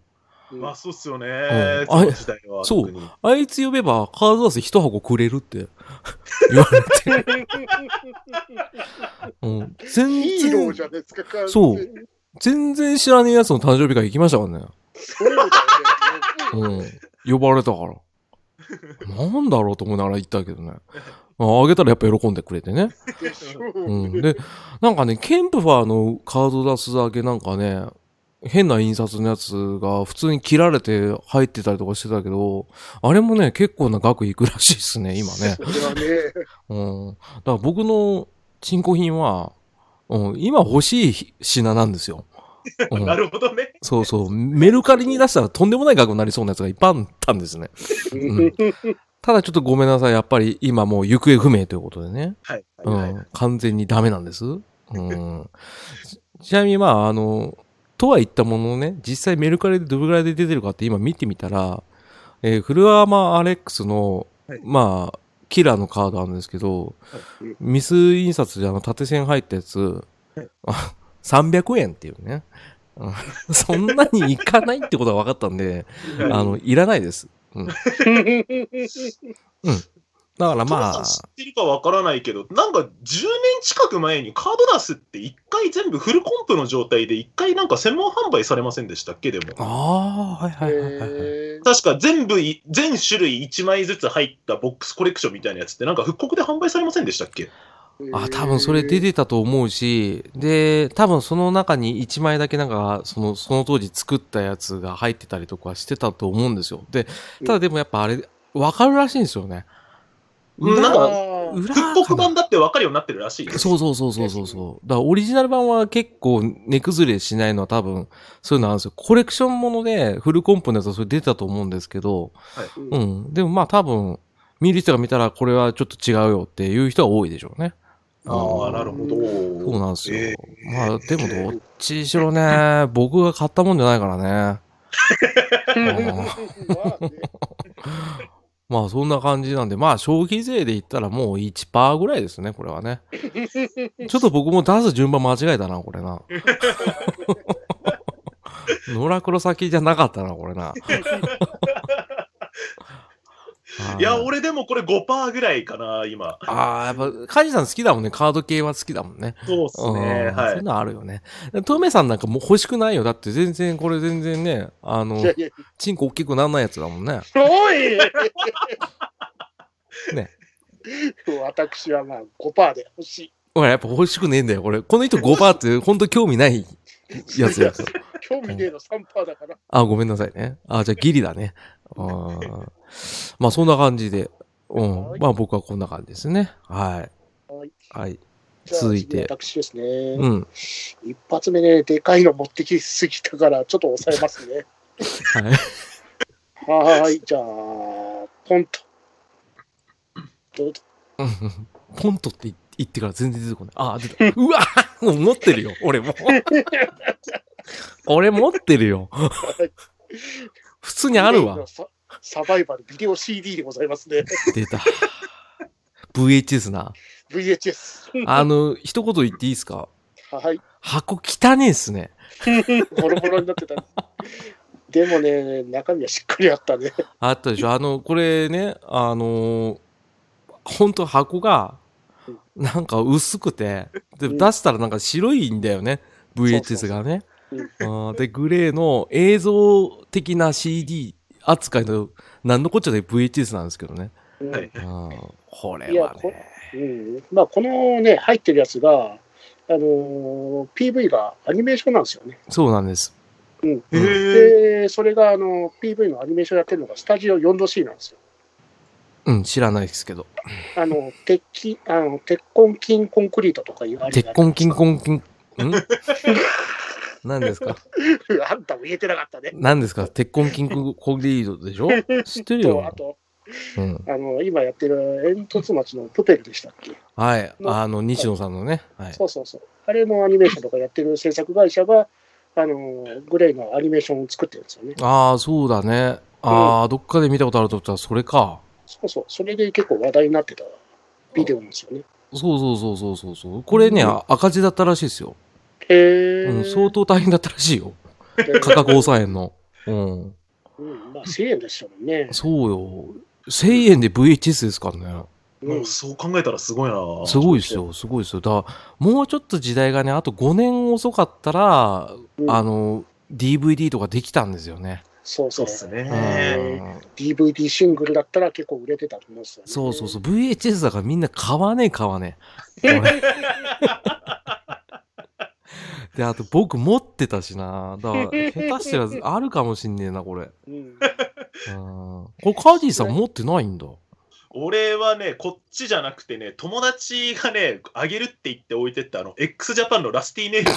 まあ、そうっすよね。んそうあいつ呼べば、カードダース一箱くれるって 言われて。うん、全ヒーロー然じゃないですか、完全にそう。全然知らねえやつの誕生日会行きましたからね。そうね。うん。呼ばれたから。なんだろうと思いながら行ったけどね。ああげたらやっぱ喜んでくれてね。でしょう。うんで、なんかね、ケンプファーのカード出すだけなんかね、変な印刷のやつが普通に切られて入ってたりとかしてたけど、あれもね、結構な額いくらしいっすね、今ね。それはね、うん。だから僕の珍古品は、うん、今欲しい品なんですよ。うんなるほどね。そうそう。メルカリに出したらとんでもない額になりそうなやつがいっぱいあったんですね。んただちょっとごめんなさい。やっぱり今もう行方不明ということでね。はい。うはいはいん。完全にダメなんです。うん。ち ちなみにまあ、あの、とは言ったもののね、実際メルカリでどれぐらいで出てるかって今見てみたら、えーフルアーマーアレックスの、はいまあ、キラーのカードあるんですけど、はいミス印刷であの縦線入ったやつ、あ300円っていうね。う んそんなにいかないってことが分かったんで、あの、いらないです。うん。だからまあまあ、、知ってるかわからないけど、なんか10年近く前にカードダスって一回全部フルコンプの状態で一回なんか専門販売されませんでしたっけ？でも。ああ、はいはいはいはい確か全部い、全種類1枚ずつ入ったボックスコレクションみたいなやつってなんか復刻で販売されませんでしたっけ？ーあ、多分それ出てたと思うし、で、多分その中に1枚だけなんか、その、その当時作ったやつが入ってたりとかしてたと思うんですよ。で、ただでもやっぱあれ、わかるらしいんですよね。うんなんか復刻版だって分かるようになってるらしいです。そうそうそうそうそうそう。だからオリジナル版は結構値崩れしないのは多分、そういうのあるんですよ。コレクションものでフルコンポのやつはそれ出たと思うんですけど、ううんん。でもまあ多分、見る人が見たらこれはちょっと違うよっていう人は多いでしょうね。ああ、なるほど。そうなんですよ。えまあでもどっちにしろね、僕が買ったもんじゃないからね。まあそんな感じなんで、まあ消費税で言ったらもう1%ぐらいですね、これはね。ちょっと僕も出す順番間違えたな、これな。野良黒先じゃなかったな、これな。いや、俺でもこれ5%ぐらいかな、今。ああ、やっぱ、カジさん好きだもんね。カード系は好きだもんね。そうっすね。うんはい。そういうのあるよね。トメさんなんかもう欲しくないよ。だって全然、これ全然ね、あのチンコ大きくなんないやつだもんね。おい ね。私はまあ5%で欲しい。ほら、やっぱ欲しくねえんだよ、これ。この人5%って本当興味ないやつやつ。興味ねえの3%だから。あ、ごめんなさいね。あ、じゃあギリだね。うんまあそんな感じで。うん。まあ僕はこんな感じですね。はい。はい。続いて次私ですね。うん。一発目ね、でかいの持ってきすぎたから、ちょっと抑えますね。はい。はーい、じゃあ、ポンと。どうぞ。うんポントって言ってから全然出てこない。あ、出た。うわもう持ってるよ、俺も。俺持ってるよ。普通にあるわ。サ。サバイバルビデオ CD でございますね。出た。VHS な。VHS。あの、一言言っていいですか？はい。箱汚ねえっすね。ボロボロになってた。でもね、中身はしっかりあったね。あったでしょ？あの、これね、あのー、本当箱が、なんか薄くて、で、うん出したらなんか白いんだよね。VHS がね。で、グレーの映像的な CD 扱いの、なんのこっちゃで VHS なんですけどね。うんはいこれいやこはね。うん、まあ、このね、入ってるやつが、あのー PV がアニメーションなんですよね。そうなんです。うん。で、それがあの PV のアニメーションやってるのがスタジオ 4°C なんですよ。うん、知らないですけど。あの、鉄筋、あの、鉄痕筋コンクリートとかいうアニメ鉄痕金婚金、ん？何ですか？あんたも言えてなかったね。何ですか？鉄痕金コンリートでしょ？知ってると、あよ。と、うん。あの、今やってる煙突町のプペルでしたっけ？はい。あの、西野さんのね。はい。そうそうそう。あれのアニメーションとかやってる制作会社が、あの、グレイのアニメーションを作ってるんですよね。ああ、そうだね。ああ、どっかで見たことあると思ったら、それか。そうそう。それで結構話題になってたビデオなんですよね。そうそうそうそうそうそう。これね、うん赤字だったらしいですよ。へえ、うん、相当大変だったらしいよ。で 価格抑えんの。うん。うん、まあ、1000円でしたもんね。そうよ。1000円で VHS ですからね。うんもう、そう考えたらすごいな。すごいですよ、すごいですよ。だから、もうちょっと時代がね、あと5年遅かったら、うんあの、DVD とかできたんですよね。そうそうう。そっすうね。ん DVD シングルだったら結構売れてたと思うんですよね。そうそうそう。VHS だからみんな買わねえ買わねえ。俺で、あと僕持ってたしな。だから、下手したら あるかもしんねえな、これ。うん。うん。これカジーさん持ってないんだ。俺はね、こっちじゃなくてね、友達がね、あげるって言って置いてったあの、x ジャパンのラスティネイル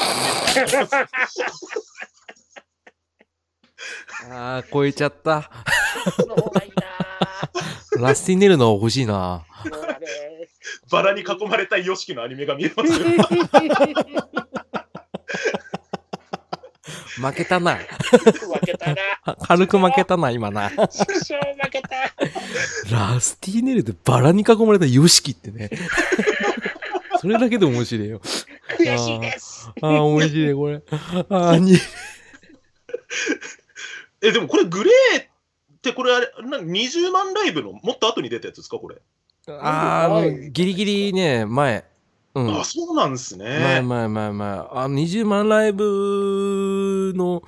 ああ、超えちゃった。ラスティネルの欲しいな。バラに囲まれた YOSHIKI のアニメが見えますよ。負けたな。負けたな。軽く負けたな、今な。負けた。ラスティネルでバラに囲まれたヨシキってね。それだけで面白いよ。悔しいです。ああ、面白い、これ。ああ、に、え、でもこれグレーってこれあれ、な20万ライブのもっと後に出たやつですかこれ。ああ、ギリギリね、前。うん。あ、そうなんです前ね。前前前。あの、20万ライブの、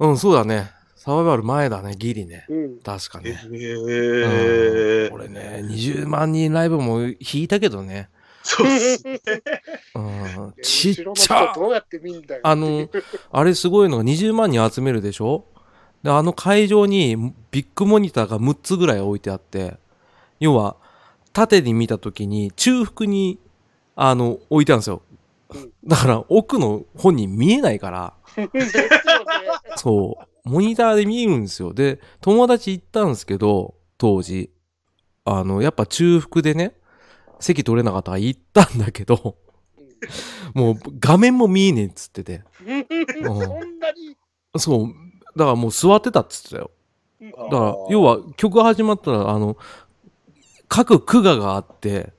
うん、そうだね。サバイバル前だね、ギリね。うん。え確かね。ー、これね、20万人ライブも弾いたけどね。そうっす。うん、ちっちゃ人どうやって見んだよ。あの、あれすごいのが20万人集めるでしょ？で、あの会場にビッグモニターが6つぐらい置いてあって、要は、縦に見たときに中腹に、あの、置いてあるんですようん。だから奥の本人見えないから、そう、モニターで見えるんですよ。で、友達行ったんですけど、当時。あの、やっぱ中腹でね、席取れなかったから行ったんだけど、もう画面も見えねえっつってて。うんそんなに？そう。だからもう座ってたっつってたよ。うんだから、要は曲が始まったら、あの、各区画があって、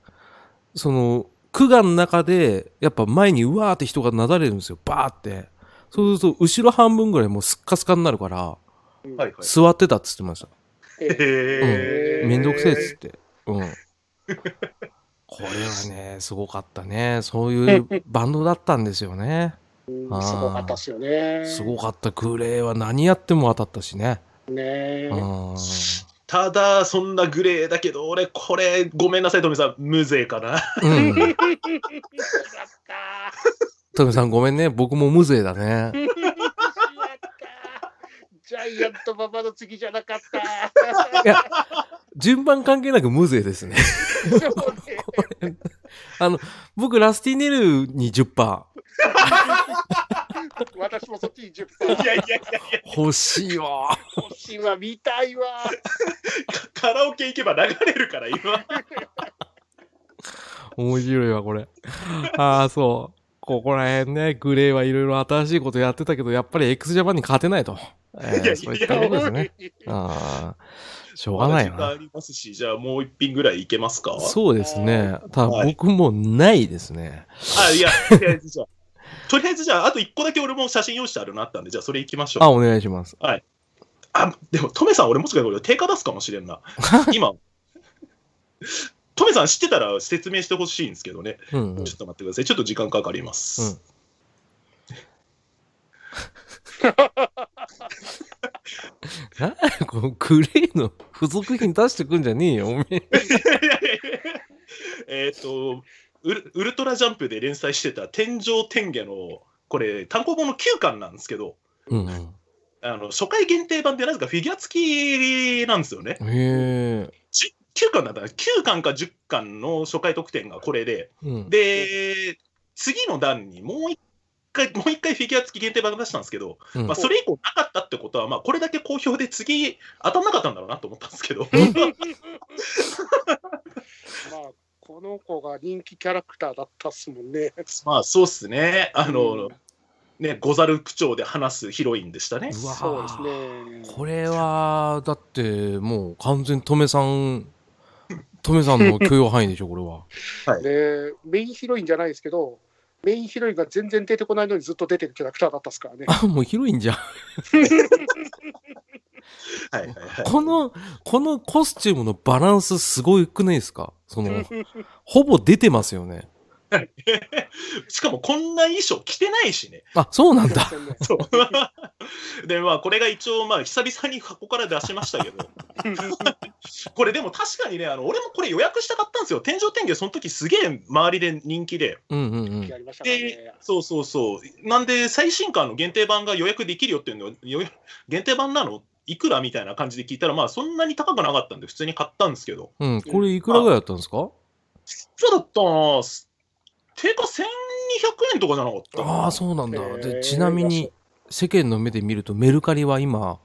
その、区画の中で、やっぱ前にうわーって人がなだれるんですよ。バーって。そうすると、後ろ半分ぐらいもうスッカスカになるから、うんはいはい。座ってたっつってました。へーめんどくせえっつって。うん。これはね、すごかったね。そういうバンドだったんですよね。うんすごかったっすよね。すごかった。グレーは何やっても当たったしね。ねえ。うん。ただ、そんなグレーだけど、俺、これ、ごめんなさい、トミさん、無勢かな。うん。トミさんごめんね。僕も無勢だね。ジャイアント馬場の次じゃなかった。いや、順番関係なく無勢ですね。そうね僕、ラスティネルに10%。私もそっちに10%いやいやいやいや、欲しいわ。欲しいわ、見たいわ。カラオケ行けば流れるから、今。面白いわ、これ。ああ、そう。ここら辺ね、グレーはいろいろ新しいことやってたけど、やっぱり x ジャパンに勝てないと。えいやー、そういったことですね。ああ、しょうがないよなあ。りますし、じゃあもう一品ぐらいいけますか？そうですね。ただはい僕もないですね。あ、いや、いや、じゃあとりあえずじゃあ、あと1個だけ俺も写真用意してあるのあったんで、じゃあそれ行きましょう。あ、お願いします。あ、でも、トメさん、俺もしかしたら定価出すかもしれんな。今、トメさん知ってたら説明してほしいんですけどね。うん、うんちょっと待ってください。ちょっと時間かかります。うん このグレーの付属品出してくんじゃねえよ、おめえ。えっとウル、ウルトラジャンプで連載してた天上天下の、これ、単行本の9巻なんですけど、うんうん。あの初回限定版でなぜかフィギュア付きなんですよね。へえ。9巻だったら9巻か10巻の初回特典がこれで、うん。で、次の段にもう一回、もう一回フィギュア付き限定版が出したんですけど、うんまあ、それ以降なかったってことは、まあ、これだけ好評で次当たんなかったんだろうなと思ったんですけど、まあ、この子が人気キャラクターだったっすもんね。まあそうっすね、あの、うんね、ゴザル口調で話すヒロインでしたね。うわそうですね。これは、だって、もう完全トメさん、トメさんの許容範囲でしょ、これは。で、メインヒロインじゃないですけど、メインヒロインが全然出てこないのにずっと出てるキャラクターだったっすからね。あ、もうヒロインじゃん。はいはいはい。この、このコスチュームのバランスすごくないですか？その、ほぼ出てますよね。しかもこんな衣装着てないしね。あ、そうなんだ。そう。で、まあこれが一応、まあ久々に箱から出しましたけど、これでも確かにね、あの俺もこれ予約したかったんですよ。天井天下その時すげえ周りで人気で。うんうんうんや。りましたからでね。、そうそうそう。なんで、最新刊の限定版が予約できるよっていうのよ限定版なの？いくらみたいな感じで聞いたら、まあそんなに高くなかったんで、普通に買ったんですけど。うん、これいくらぐらいだったんですか？そうだったな？定価1200円とかじゃなかった？ああ、そうなんだ。で、ちなみに、世間の目で見ると、メルカリは今、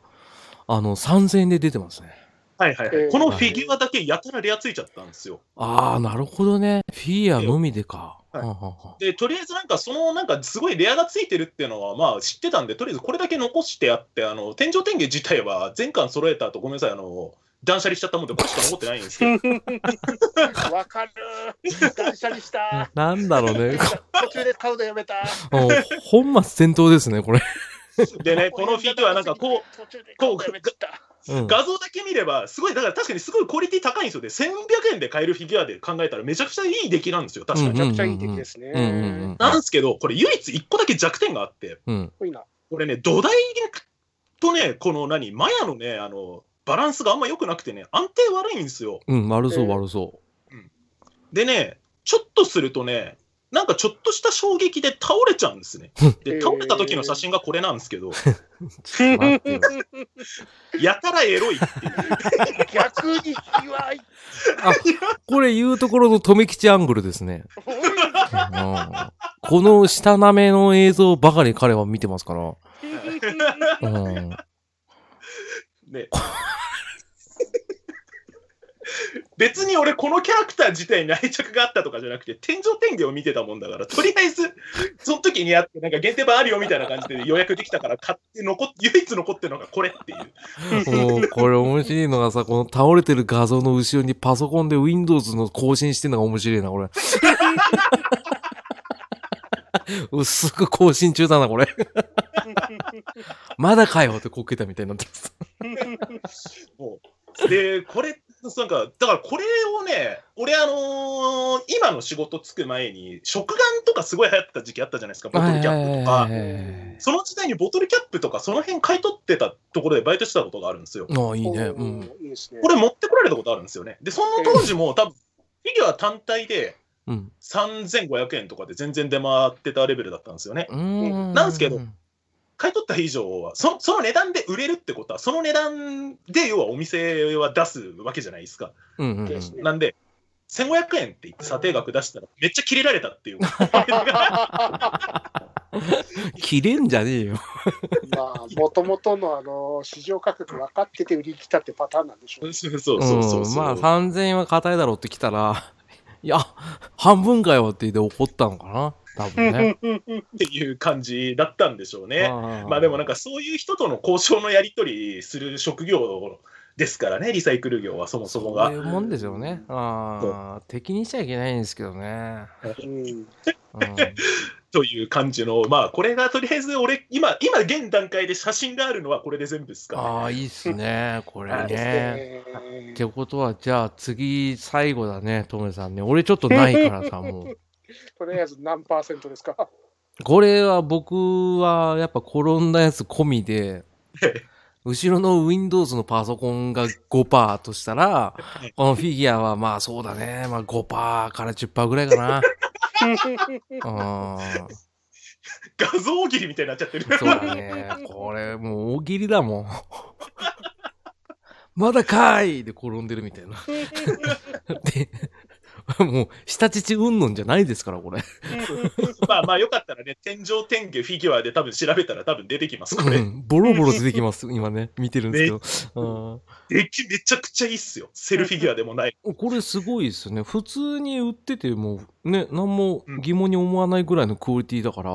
あの、3000円で出てますね。はいはいはい、えーこのフィギュアだけやたらレアついちゃったんですよ。ああ、なるほどね。フィギュアのみでか。はいで、とりあえずなんかそのなんかすごいレアがついてるっていうのはまあ知ってたんで、とりあえずこれだけ残してあって、あの、天井天下自体は全巻揃えた後、ごめんなさい、あの、断捨離しちゃったもんでこれしか残ってないんですけど、わかる。断捨離した。なんだろうね。途中で買うのやめた。もう本末転倒ですね、これ。でね、このフィギュアなんかこう、途中で買う。うん。画像だけ見れば、すごい、だから確かにすごいクオリティ高いんですよね。1300円で買えるフィギュアで考えたらめちゃくちゃいい出来なんですよ、確かに。うんめちゃくちゃいい出来ですうんうんうんね。なんですけど、これ唯一1個だけ弱点があって、うん。これね、土台とね、この何、マヤのね、あの、バランスがあんま良くなくてね、安定悪いんですよ。うん、悪そうえー悪そでね、ちょっとするとね、なんかちょっとした衝撃で倒れちゃうんですね。で、えー倒れた時の写真がこれなんですけど、やたらエロいっていう。逆に卑猥。これ言うところの留吉アングルですね。この下なめの映像ばかり彼は見てますから。うん。ね。別に俺このキャラクター自体に愛着があったとかじゃなくて天井天下を見てたもんだからとりあえずその時にあってなんか限定版あるよみたいな感じで予約できたから買って残っ唯一残ってるのがこれっていうもう、これ面白いのがさ、この倒れてる画像の後ろにパソコンで Windows の更新してるのが面白いな、これ。薄く更新中だな、これ。まだかよってこけたみたいになってます。でこれなんかだからこれをね俺あのー今の仕事つく前に食玩とかすごい流行ってた時期あったじゃないですかボトルキャップとかその時代にボトルキャップとかその辺買い取ってたところでバイトしてたことがあるんですよああ、いいね。うん。いいですね。これ持ってこられたことあるんですよね。で、その当時も多分、フィギュア単体でうん。3500円とかで全然出回ってたレベルだったんですよね。うーん。なんですけど買い取った以上はそ、その値段で売れるってことは、その値段で要はお店は出すわけじゃないですか。うんうんうん。なんで、1500円って言って査定額出したらめっちゃ切れられたっていう。切れんじゃねえよ。まあ、もともとのあの市場価格分かってて売り切ったってパターンなんでしょうね。そうそうそうそうそう。ん。まあ、3000円は硬いだろうって来たら、いや、半分かよって言って怒ったのかな？多分ね。っていう感じだったんでしょうね。あまあでもなんかそういう人との交渉のやり取りする職業ですからね、リサイクル業はそもそもがそうい。うもんですよね。ああ、敵にしちゃいけないんですけどね。うんうん、という感じの、まあ、これがとりあえず俺、今、今現段階で写真があるのはこれで全部ですか、ああ、いいっすね。これはいね。えってことは、じゃあ次、最後だね、トメさんね。俺ちょっとないからさ、もう。とりあえず何パーセントですか？これは僕はやっぱ転んだやつ込みで、後ろの Windows のパソコンが5%としたら、このフィギュアはまあそうだね。まあ5%から10%ぐらいかな。うん。画像切りみたいになっちゃってる。そうだね。これもう大喜利だもん。まだかーいで転んでるみたいな。で、もう、下乳うんぬんじゃないですから、これ。まあまあよかったらね、天井天下フィギュアで多分調べたら多分出てきます、これ。うんボロボロ出てきます、今ね。見てるんですけど。めちゃくちゃいいっすよ。セルフィギュアでもない。うん、これすごいですよね。普通に売ってても、ね、何も疑問に思わないぐらいのクオリティだから。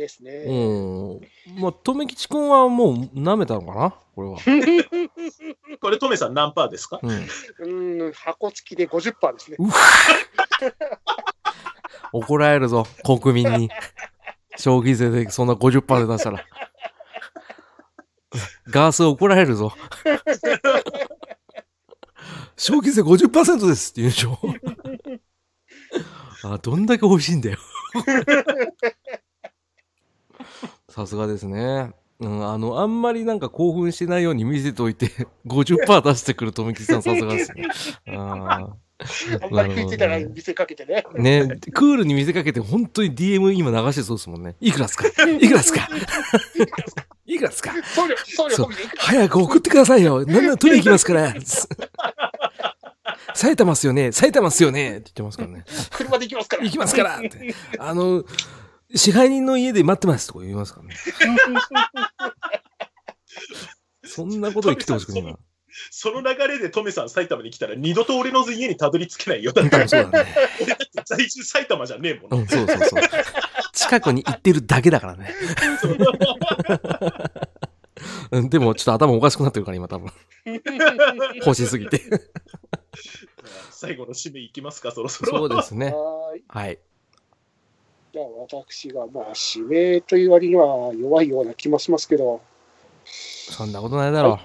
ですね。うん。まあ、とめきちくんはもう舐めたのかな？これは。これ、トメさん何パーですか？うん。うん、箱付きで50%ですね。怒られるぞ、国民に。消費税でそんな50%で出したら。ガース怒られるぞ。消費税50%ですって言うでしょ。あ、どんだけ美味しいんだよ。さすがですね。うん、あの、あんまりなんか興奮してないように見せておいて、50%出してくる富木さん さすがですね。あ んまり聞いてたら見せかけてね。ね、クールに見せかけて本当に DM 今流してそうですもんね。いくらっすか？いくらっすか？いくらっすか？送料、送料早く送ってくださいよ。なんなら取りに行きますから。埼玉っすよね埼玉っすよねって言ってますからね。車で行きますから。行きますからって。あの、支配人の家で待ってますとか言いますからね。そんなことで来てほしくないな。その流れでトメさん埼玉に来たら二度と俺の家にたどり着けないよ。だってそうだね。俺だって在住埼玉じゃねえもん。うん、そうそうそう。近くに行ってるだけだからね。うんでもちょっと頭おかしくなってるから今多分。欲しすぎて。最後の締めいきますか、そろそろ。そうですね。はーい。はい。じゃあ私が、まあ、指名という割には弱いような気もしますけど、そんなことないだろは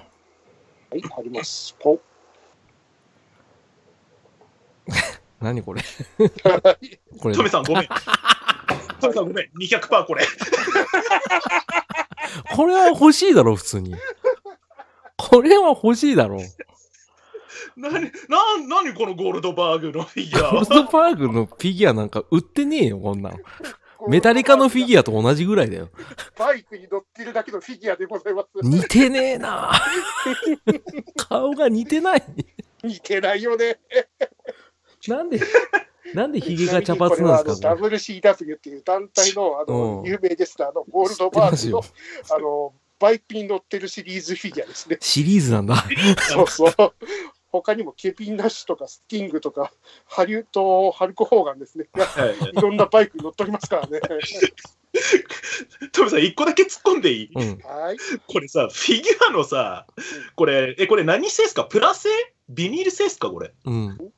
い、あります。ポン。う。何これ？は いこれト。メさんごめん。トメさんごめん。200%これ。これは欲しいだろ、普通に。これは欲しいだろ。なに、な、なにこのゴールドバーグのフィギュアゴールドパークのフィギュアなんか売ってねえよ、こんなの。メタリカのフィギュアと同じぐらいだよ。バイクに乗ってるだけのフィギュアでございます。似てねえな顔が似てない。似てないよね。なんで、なんでヒゲが茶髪なんですか、これ WCW っていう団体のあのうん有名ですあのゴールドバーグのあのバイクに乗ってるシリーズフィギュアですね。シリーズなんだ。そうそう。他にもケビン・ナッシュとかスティングとか ハリウッド・ハルク・ホーガンですね。いやはい いろんなバイクに乗っておりますからね。トメさん、一個だけ突っ込んでいい？うん。はい。これさ、フィギュアのさ、これ、え、これ何製ですか？プラ製？ビニール製ですか？これ。うん。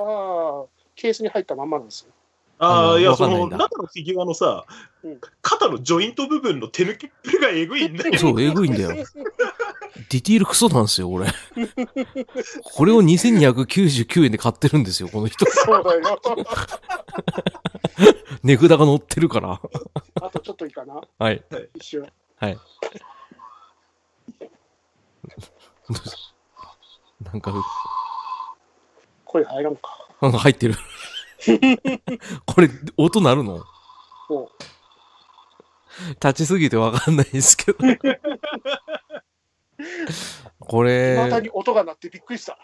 ああ、ケースに入ったまんまなんですよ。ああ、うんいや、その、中のフィギュアのさうん、肩のジョイント部分の手抜きっぷりがえぐいんだよ。そう、えぐいんだよ。ディティールクソなんですよ、これ。これを2299円で買ってるんですよ、この人。そうだよ。値札が乗ってるから。あとちょっといいかな？はい。一瞬。はい。なんか、声入らんか。なんか入ってる。これ、音鳴るの？も立ちすぎてわかんないですけど。こう、いまだれ、に音が鳴ってびっくりした。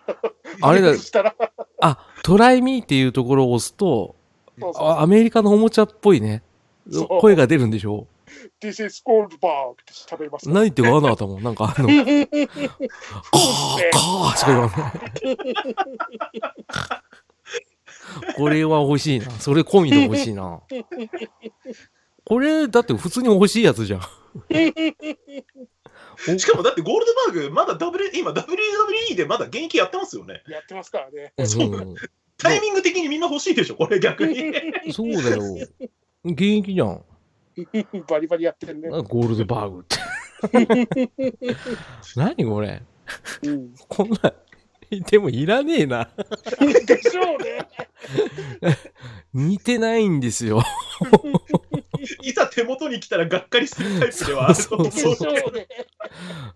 あれだ あ、トライミーっていうところを押すと、そうそうあアメリカのおもちゃっぽいね。声が出るんでしょ？This is Goldberg って食べます。何言ってるか分かんなかったもん。なんかあの、カー、カーしか言わない。これは欲しいな。それ込みで欲しいな。これ、だって普通に欲しいやつじゃん。おしかもだってゴールドバーグ、まだ W、今 WWE でまだ現役やってますよね。やってますからね。うんタイミング的にみんな欲しいでしょ、これ逆に。そうだよ。現役じゃん。バリバリやってるね。ゴールドバーグって。何これ？うん。こんな、でもいらねえな。でしょうね。似てないんですよ。いざ手元に来たらがっかりするタイプではあると思う。でしょうね。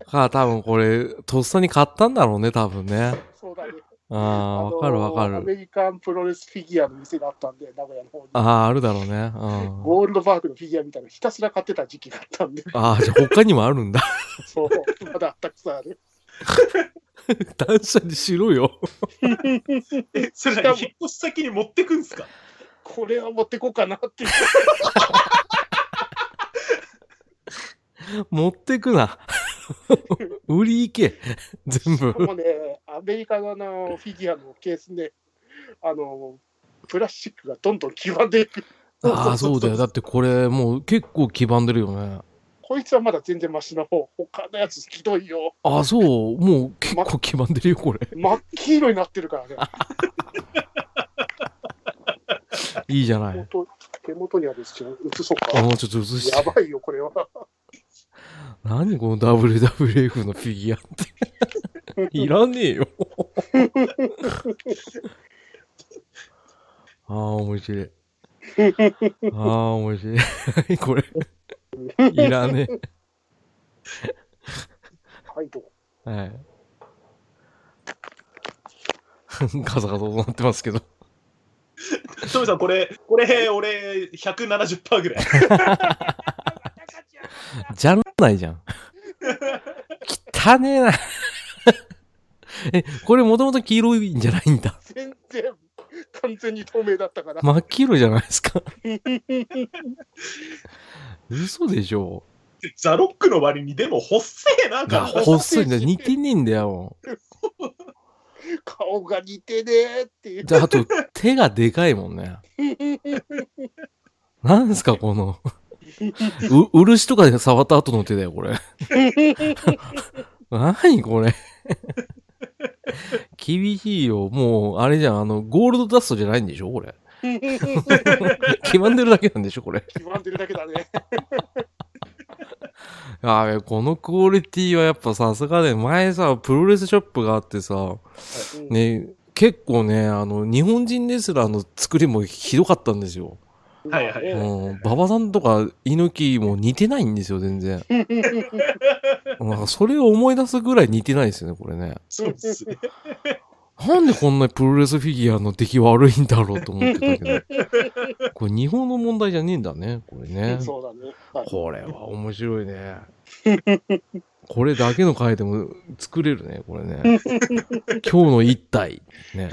か、多分これ、とっさに買ったんだろうね、多分ね。そうだね。ああ、わかるわかる。アメリカンプロレスフィギュアの店があったんで、名古屋の方に。ああ、あるだろうね。うん。ゴールドバーグのフィギュアみたいなのひたすら買ってた時期があったんで、ああ、じゃあ他にもあるんだ。そう、まだたくさんある。断捨離しろよ。えそれ何引っ越し先に持ってくんすか？これは持ってこうかなって。持ってくな。売り行け。全部。もうね、アメリカのあのフィギュアのケースね、あの、プラスチックがどんどん黄ばんでいく。ああ、そうだよ。だってこれ、もう結構黄ばんでるよね。こいつはまだ全然マシな方。他のやつひどいよ。ああ、そう。もう結構黄ばんでるよ、これ。真っ黄色になってるからね。いいじゃない。手元手元にあるし、映そうあ、か。もうちょっと映してや。ばいよ、これは。何この WWF のフィギュアって。いらねえよ。ああ、面白い。ああ、面白い。これ。いらねはい、どうえ。はい。ガサガサとなってますけど。トミさん、これ、これ、俺、170%ぐらい。じゃんないじゃん。汚ねえな。え、これもともと黄色いんじゃないんだ。全然、完全に透明だったから。真っ黄色じゃないですか。嘘でしょ。ザロックの割に、でも、ほっせえな、が顔細いんだ。似てねえんだよ。顔が似てねえっていう。で、あと、手がでかいもんね。なんすか、この。う、漆とかで触った後の手だよ、これ。何これ。厳しいよ。もう、あれじゃん、あの、ゴールドダストじゃないんでしょこれ。決まんでるだけなんでしょこれ。黄ばんでるだけだね。あべ、このクオリティはやっぱさすがで、前さ、プロレスショップがあってさ、うんね、結構ね、あの、日本人レスラーの作りもひどかったんですよ。はいはいはいうん、馬場さんとか猪木も似てないんですよ、全然。なんかそれを思い出すぐらい似てないですよね、これね。そうですね。なんでこんなプロレスフィギュアの出来悪いんだろうと思ってたけど。これ日本の問題じゃねえんだね、これね。そうだね。はいこれは面白いね。これだけの回でも作れるね、これね。今日の一体。ね。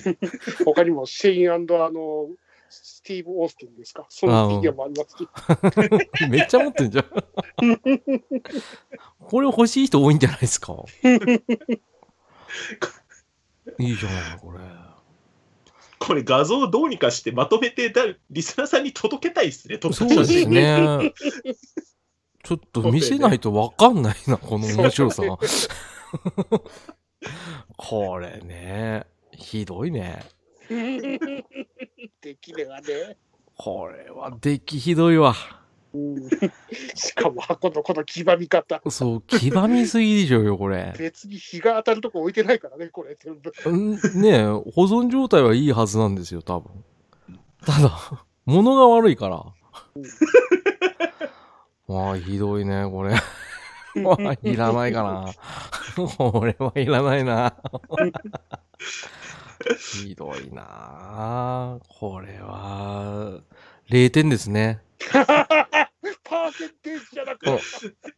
他にもシェインあの、スティーブ・オースティンですか？そのフィギュアもありますし。めっちゃ持ってんじゃん。これ欲しい人多いんじゃないですか？いいじゃない、これ。これ画像どうにかしてまとめてだリスナーさんに届けたいですね、そうですね。ちょっと見せないとわかんないな、この面白さが。これね、ひどいね。できればね。これは出来ひどいわ。うんしかも箱のこの黄ばみ方。そう、黄ばみすぎでしょうよ、これ。別に日が当たるとこ置いてないからね、これ全部。んねえ、保存状態はいいはずなんですよ、多分。ただ、物が悪いから。まあ、ひどいね、これ。まあ、いらないかな。これはいらないな。ひどいな。これは、0点ですね。パーセンテージじゃなくて。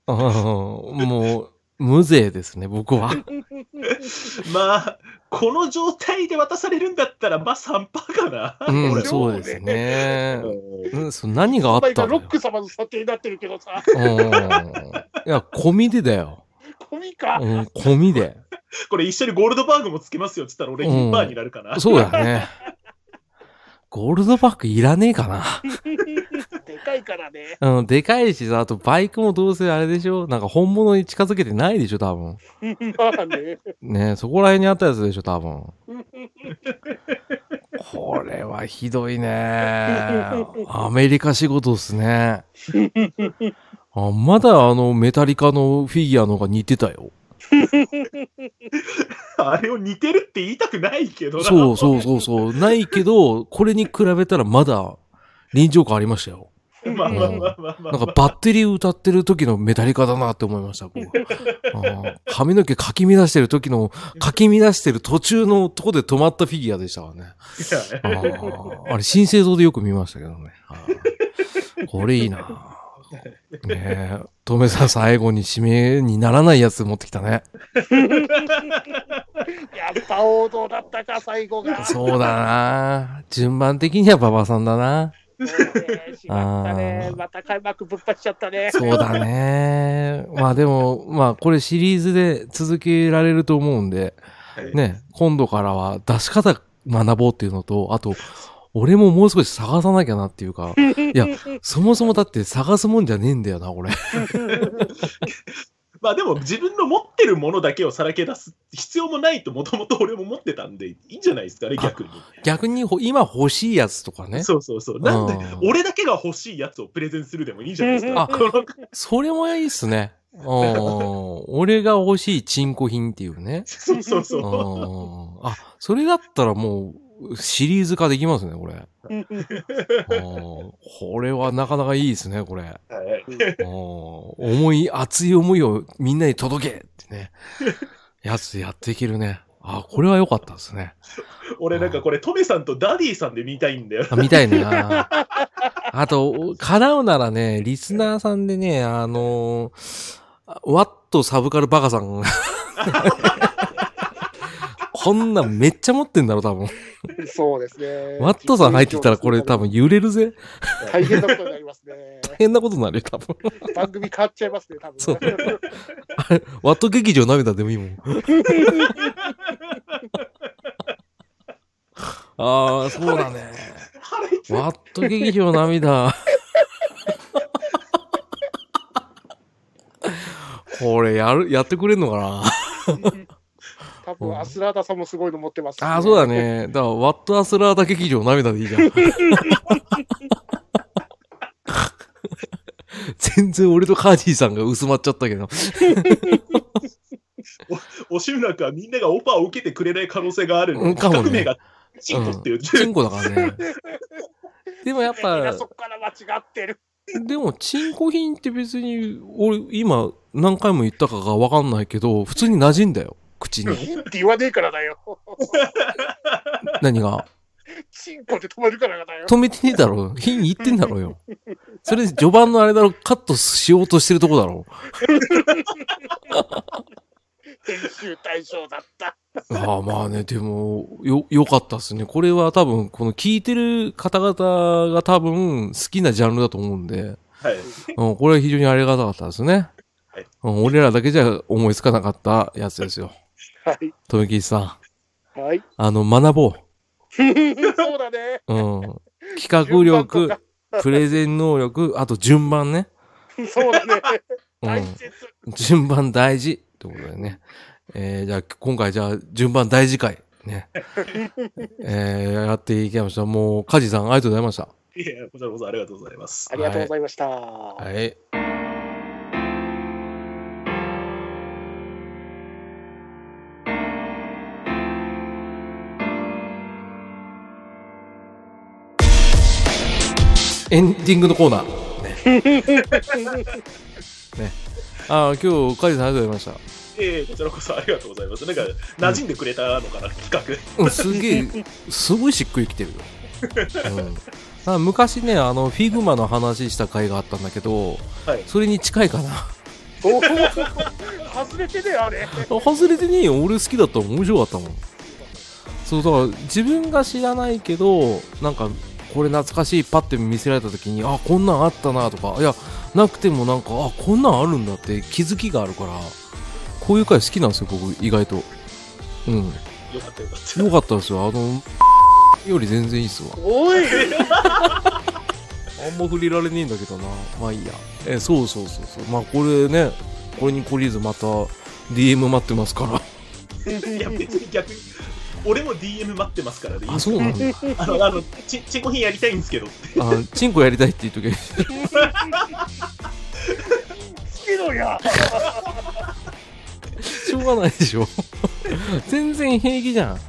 うんもう、無税ですね、僕は。まあ、この状態で渡されるんだったら、まあ3%かな。うん、俺そうですね。うんうん、そう何があったのロック様の査定になってるけどさ、うん。いや、込みでだよ。ゴミか？うん、込みで。これ一緒にゴールドバーグもつけますよって言ったら俺うん2%になるかな。そうだね。ゴールドバッグいらねえかな。でかいからね。うん、でかいしさ、あとバイクもどうせあれでしょ？なんか本物に近づけてないでしょ多分。まあね。ねそこら辺にあったやつでしょ多分。これはひどいね。アメリカ仕事ですね。あまだあのメタリカのフィギュアの方が似てたよ。あれを似てるって言いたくないけどな。そうそうそうそう。ないけど、これに比べたらまだ臨場感ありましたよ。まあまあまあまあまあ。なんかバッテリー歌ってる時のメタリカだなって思いました。こうあー髪の毛かき乱してる時の、かき乱してる途中のとこで止まったフィギュアでしたからね。あーあれ、新生堂でよく見ましたけどね。これいいなねえ、トメさん最後に締めにならないやつ持ってきたね。やっぱ王道だったか、最後が。そうだな順番的には馬場さんだな。あ。ーまた開幕ぶっ発しちゃったね。そうだね。まあでも、まあこれシリーズで続けられると思うんで、はいね、今度からは出し方学ぼうっていうのと、あと、俺ももう少し探さなきゃなっていうか、いや、そもそもだって探すもんじゃねえんだよな、これ。まあでも自分の持ってるものだけをさらけ出す必要もないともともと俺も持ってたんでいいんじゃないですかね、逆に。逆にほ今欲しいやつとかね。そうそうそう。なんでうん俺だけが欲しいやつをプレゼンするでもいいじゃないですか。あ それもいいっすね。うん俺が欲しいチンコ品っていうね。そうそううそんあ、それだったらもう、シリーズ化できますね、これ。うんこれはなかなかいいですね、これ。う。はいうん思い、熱い思いをみんなに届けってね。やつでやっていけるね。あ、これは良かったですね。俺なんかこれトメさんとダディさんで見たいんだよ。あ見たいね。ああと、叶うならね、リスナーさんでね、あのーワットサブカルバカさん。こんなんめっちゃ持ってんだろ、多分。そうですね。ワットさん入ってきたらこれ多分揺れるぜ。大変なことになりますね。大変なことになるよ、多分。番組変わっちゃいますね、多分。そうあれワット劇場涙でもいいもん。ああ、そうだね。ワット劇場涙。これやる、やってくれんのかな？多分、アスラーダさんもすごいの持ってます、ああ、そうだ。ね。だから、ワットアスラーダ劇場涙でいいじゃん。全然俺とカーディさんが薄まっちゃったけど。おしむらくはみんながオファーを受けてくれない可能性があるのうんかもねがチンコっていう。チンコだからね。でもやっぱ、そこから間違ってる。でも、チンコ品って別に、俺、今、何回も言ったかがわかんないけど、普通に馴染んだよ。口に。いいって言わねえからだよ。何が？チンコで止まるからだよ。止めてねえだろ。品言ってんだろうよ。それ、序盤のあれだろ、カットしようとしてるとこだろ。編集対象だった。ああ、まあね、でも、よ、良かったっすね。これは多分、この聞いてる方々が多分、好きなジャンルだと思うんで、はい。うん、これは非常にありがたかったですね。はいうん、俺らだけじゃ思いつかなかったやつですよ。はい。とめきちさん。はい。あの、学ぼ そうだね。う。うん。企画力、プレゼン能力、あと順番ね。そうだね。うん。順番大事。ってことでね。えー、じゃあ、今回じゃあ、順番大事回。ね。えー、やっていきました。もう、カジさん、ありがとうございました。いや、こちらこそありがとうございます。ありがとうございました。はい。エンディングのコーナー。ね。ね。ああ、今日、カジさんありがとうございました。ええこちらこそありがとうございます。なんか、馴染んでくれたのかな、企画。うん、すげえ、すごいしっくりきてるよ。うん、あ昔ね、あの、 figma の話した回があったんだけど、はい。それに近いかな。おお外れてねあれ。外れてねえよ。俺好きだったもん。面白かったもん。そう、だから、自分が知らないけど、なんか、これ懐かしい、パッて見せられた時に、あ、こんなんあったなとか、いや、なくてもなんか、あ、こんなんあるんだって気づきがあるから、こういう回好きなんですよ、僕、意外と。うん。よかったよかった。よかったですよ。あの、より全然いいっすわ。おい。あんま触れられねえんだけどな。まあいいや。え、そうそうそうそう。まあこれね、これに懲りずまた DM 待ってますから。いや、別に逆に、俺も DM 待ってますからね。あ、そうなんだ。あの、あの、ち、ちんこ品やりたいんですけどって。あ、チンコやりたいって言うとき、つけろや。しょうがないでしょ。全然平気じゃん。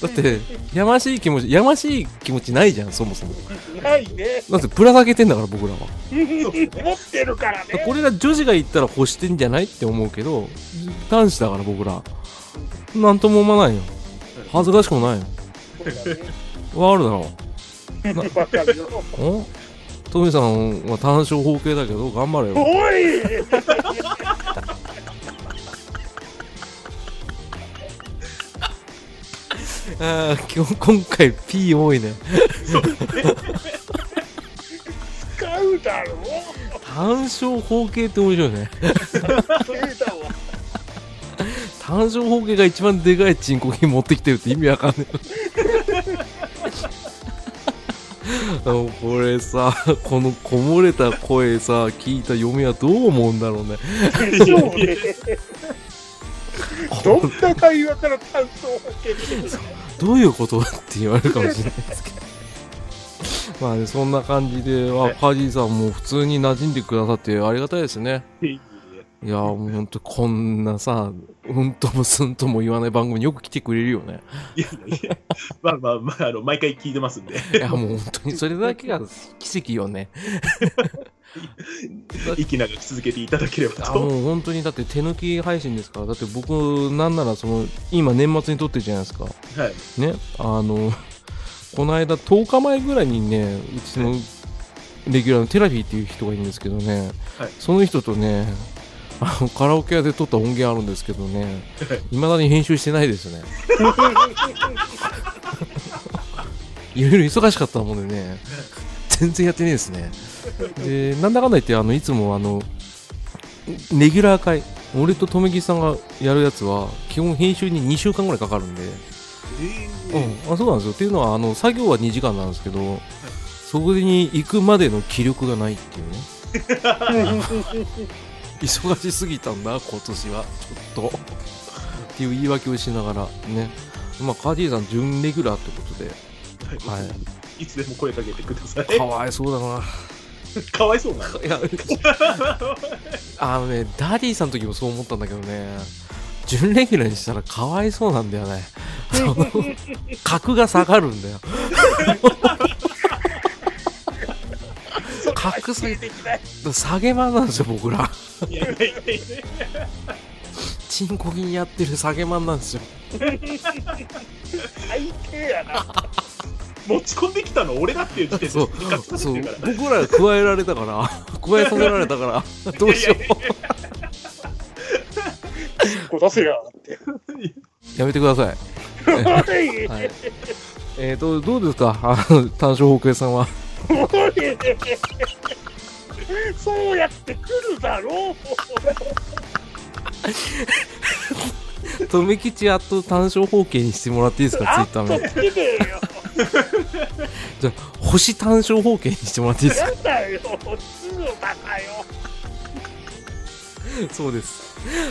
だって、やましい気持ち、やましい気持ちないじゃん、そもそも。ないね。だって、プラ下げてんだから、僕らは。持ってるからね。これが女子が言ったら欲してんじゃないって思うけど、男子だから僕ら。なんとも思わないよ。恥ずかしくもないよ。わかるだろ。う。お？トミさんは単勝方形だけど、頑張れよ。おい 今日今回 P 多いね。使うだろ単勝方形って面白いね。単勝方形が一番でかいチンコ品持ってきてるって意味わかんない。これさ、このこもれた声さ、聞いた嫁はどう思うんだろうね。そうね。どんな会話から単勝を受けてるどういうことって言われるかもしれないですけど。まあね、そんな感じで、あ、カジーさんも普通に馴染んでくださってありがたいですね。いや、もうほんとこんなさ、うんともすんとも言わない番組によく来てくれるよね。いやいやいや、まあまあまあ、あの、毎回聞いてますんで。いや、もう本当にそれだけが奇跡よね。息長く続けていただければあと。もう本当にだって手抜き配信ですから、だって僕なんならその、今年末に撮ってるじゃないですか。はい。ね、あの、この間10日前ぐらいにね、うちのレギュラーのテラフィーっていう人がいるんですけどね、はいその人とね、あ のカラオケ屋で撮った音源あるんですけどね、いまだに編集してないですね。いろいろ忙しかったもんでね、全然やってねえですね。で、なんだかんだ言って、あの、いつもあの、レギュラー会、俺と留吉さんがやるやつは、基本編集に2週間ぐらいかかるんで、うん、あそうなんですよ。っていうのは、あの作業は2時間なんですけど、そこに行くまでの気力がないっていうね。忙しすぎたんだ、今年は。ちょっと。っていう言い訳をしながらね。まあ、カーディーさん、準レギュラーってことで、はい。いつでも声かけてください。かわいそうだな。かわいそうなの？いや、あのね、ダディさんの時もそう思ったんだけどね、準レギュラーにしたらかわいそうなんだよね。その格が下がるんだよ。格 下げできない。下げマンなんですよ、僕ら。チンコ銀やってる下げマンなんですよ。最低やな。持ち込んできたの俺だっていう時点でそうそう。僕ら加えられたから、加えさせられたから、どうしよう。こ出せやって。やめてください。はい。はい、えーと、どうですか？あの、単勝北栄さんは。そうやって来るだろう。留吉あと単勝方形にしてもらっていいですか、ツイあッター名。じゃあ、星単勝方形にしてもらっていいですか？やだよ。すぐバカよ。そうです。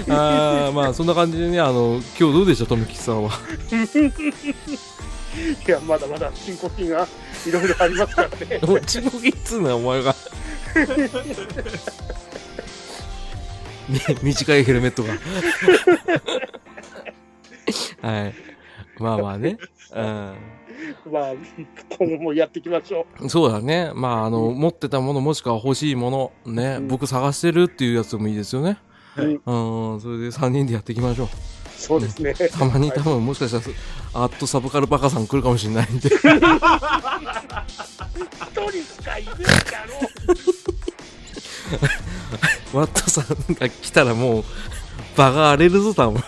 あーまあ、そんな感じでね、あの、今日どうでした、留吉さんは。いや、まだまだ進行金がいろいろありますからね。もう、ちのぎっつうのはお前が。み短いヘルメットが。はい。まあまあね。うん。まあ、今後もやっていきましょそうだね。まあ、あの、持ってたものもしくは欲しいもの、ね、うん僕探してるっていうやつでもいいですよね。う。はいうん、それで3人でやっていきましょう。そうですね。たまに多分もしかしたら、アットサブカルバカさん来るかもしれないんで。一人しかいねえだろ。ワットさんが来たらもう、場が荒れるぞ、多分。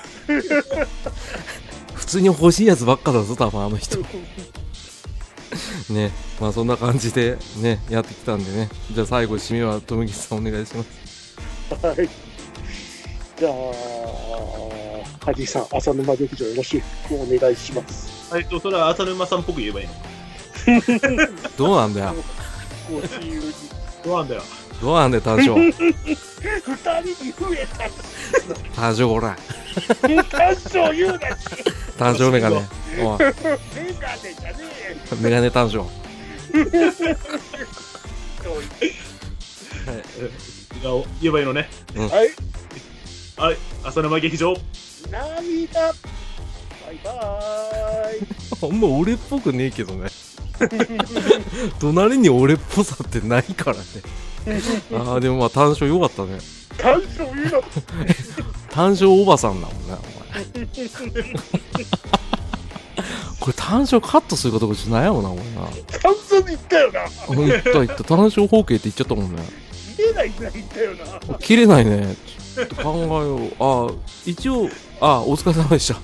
普通に欲しいやつばっかだぞ、多分あの人。ね。まあそんな感じでね、やってきたんでね。じゃあ最後、締めは、富吉さんお願いします。はい。じゃあ、ハジさん、浅沼劇場よろしくお願いします。えっと、それは浅沼さんっぽく言えばいいの？どうなんだよ。どうなんだよ？どうなんだよ、単勝。二人に増えた。単勝、ほら。単勝言うなし。単勝メガネ。おい、メガネじゃねメガネ単勝。が言えばいいのね？えよ。はい。はい、浅沼劇場。涙。バイバーイ。あんま俺っぽくねえけどね。隣に俺っぽさってないからね。ああ、でもまあ単勝良かったね。感想言うの。単勝おばさんだもんね、お前。これ単勝カットするかどうかちょっと悩むな、これな。感想に言ったよな。言った言った。単勝方形って言っちゃったもんね。見えないんだ言ったよな。切れないね。ちょっと考えよう。ああ、一応、ああお疲れ様でした。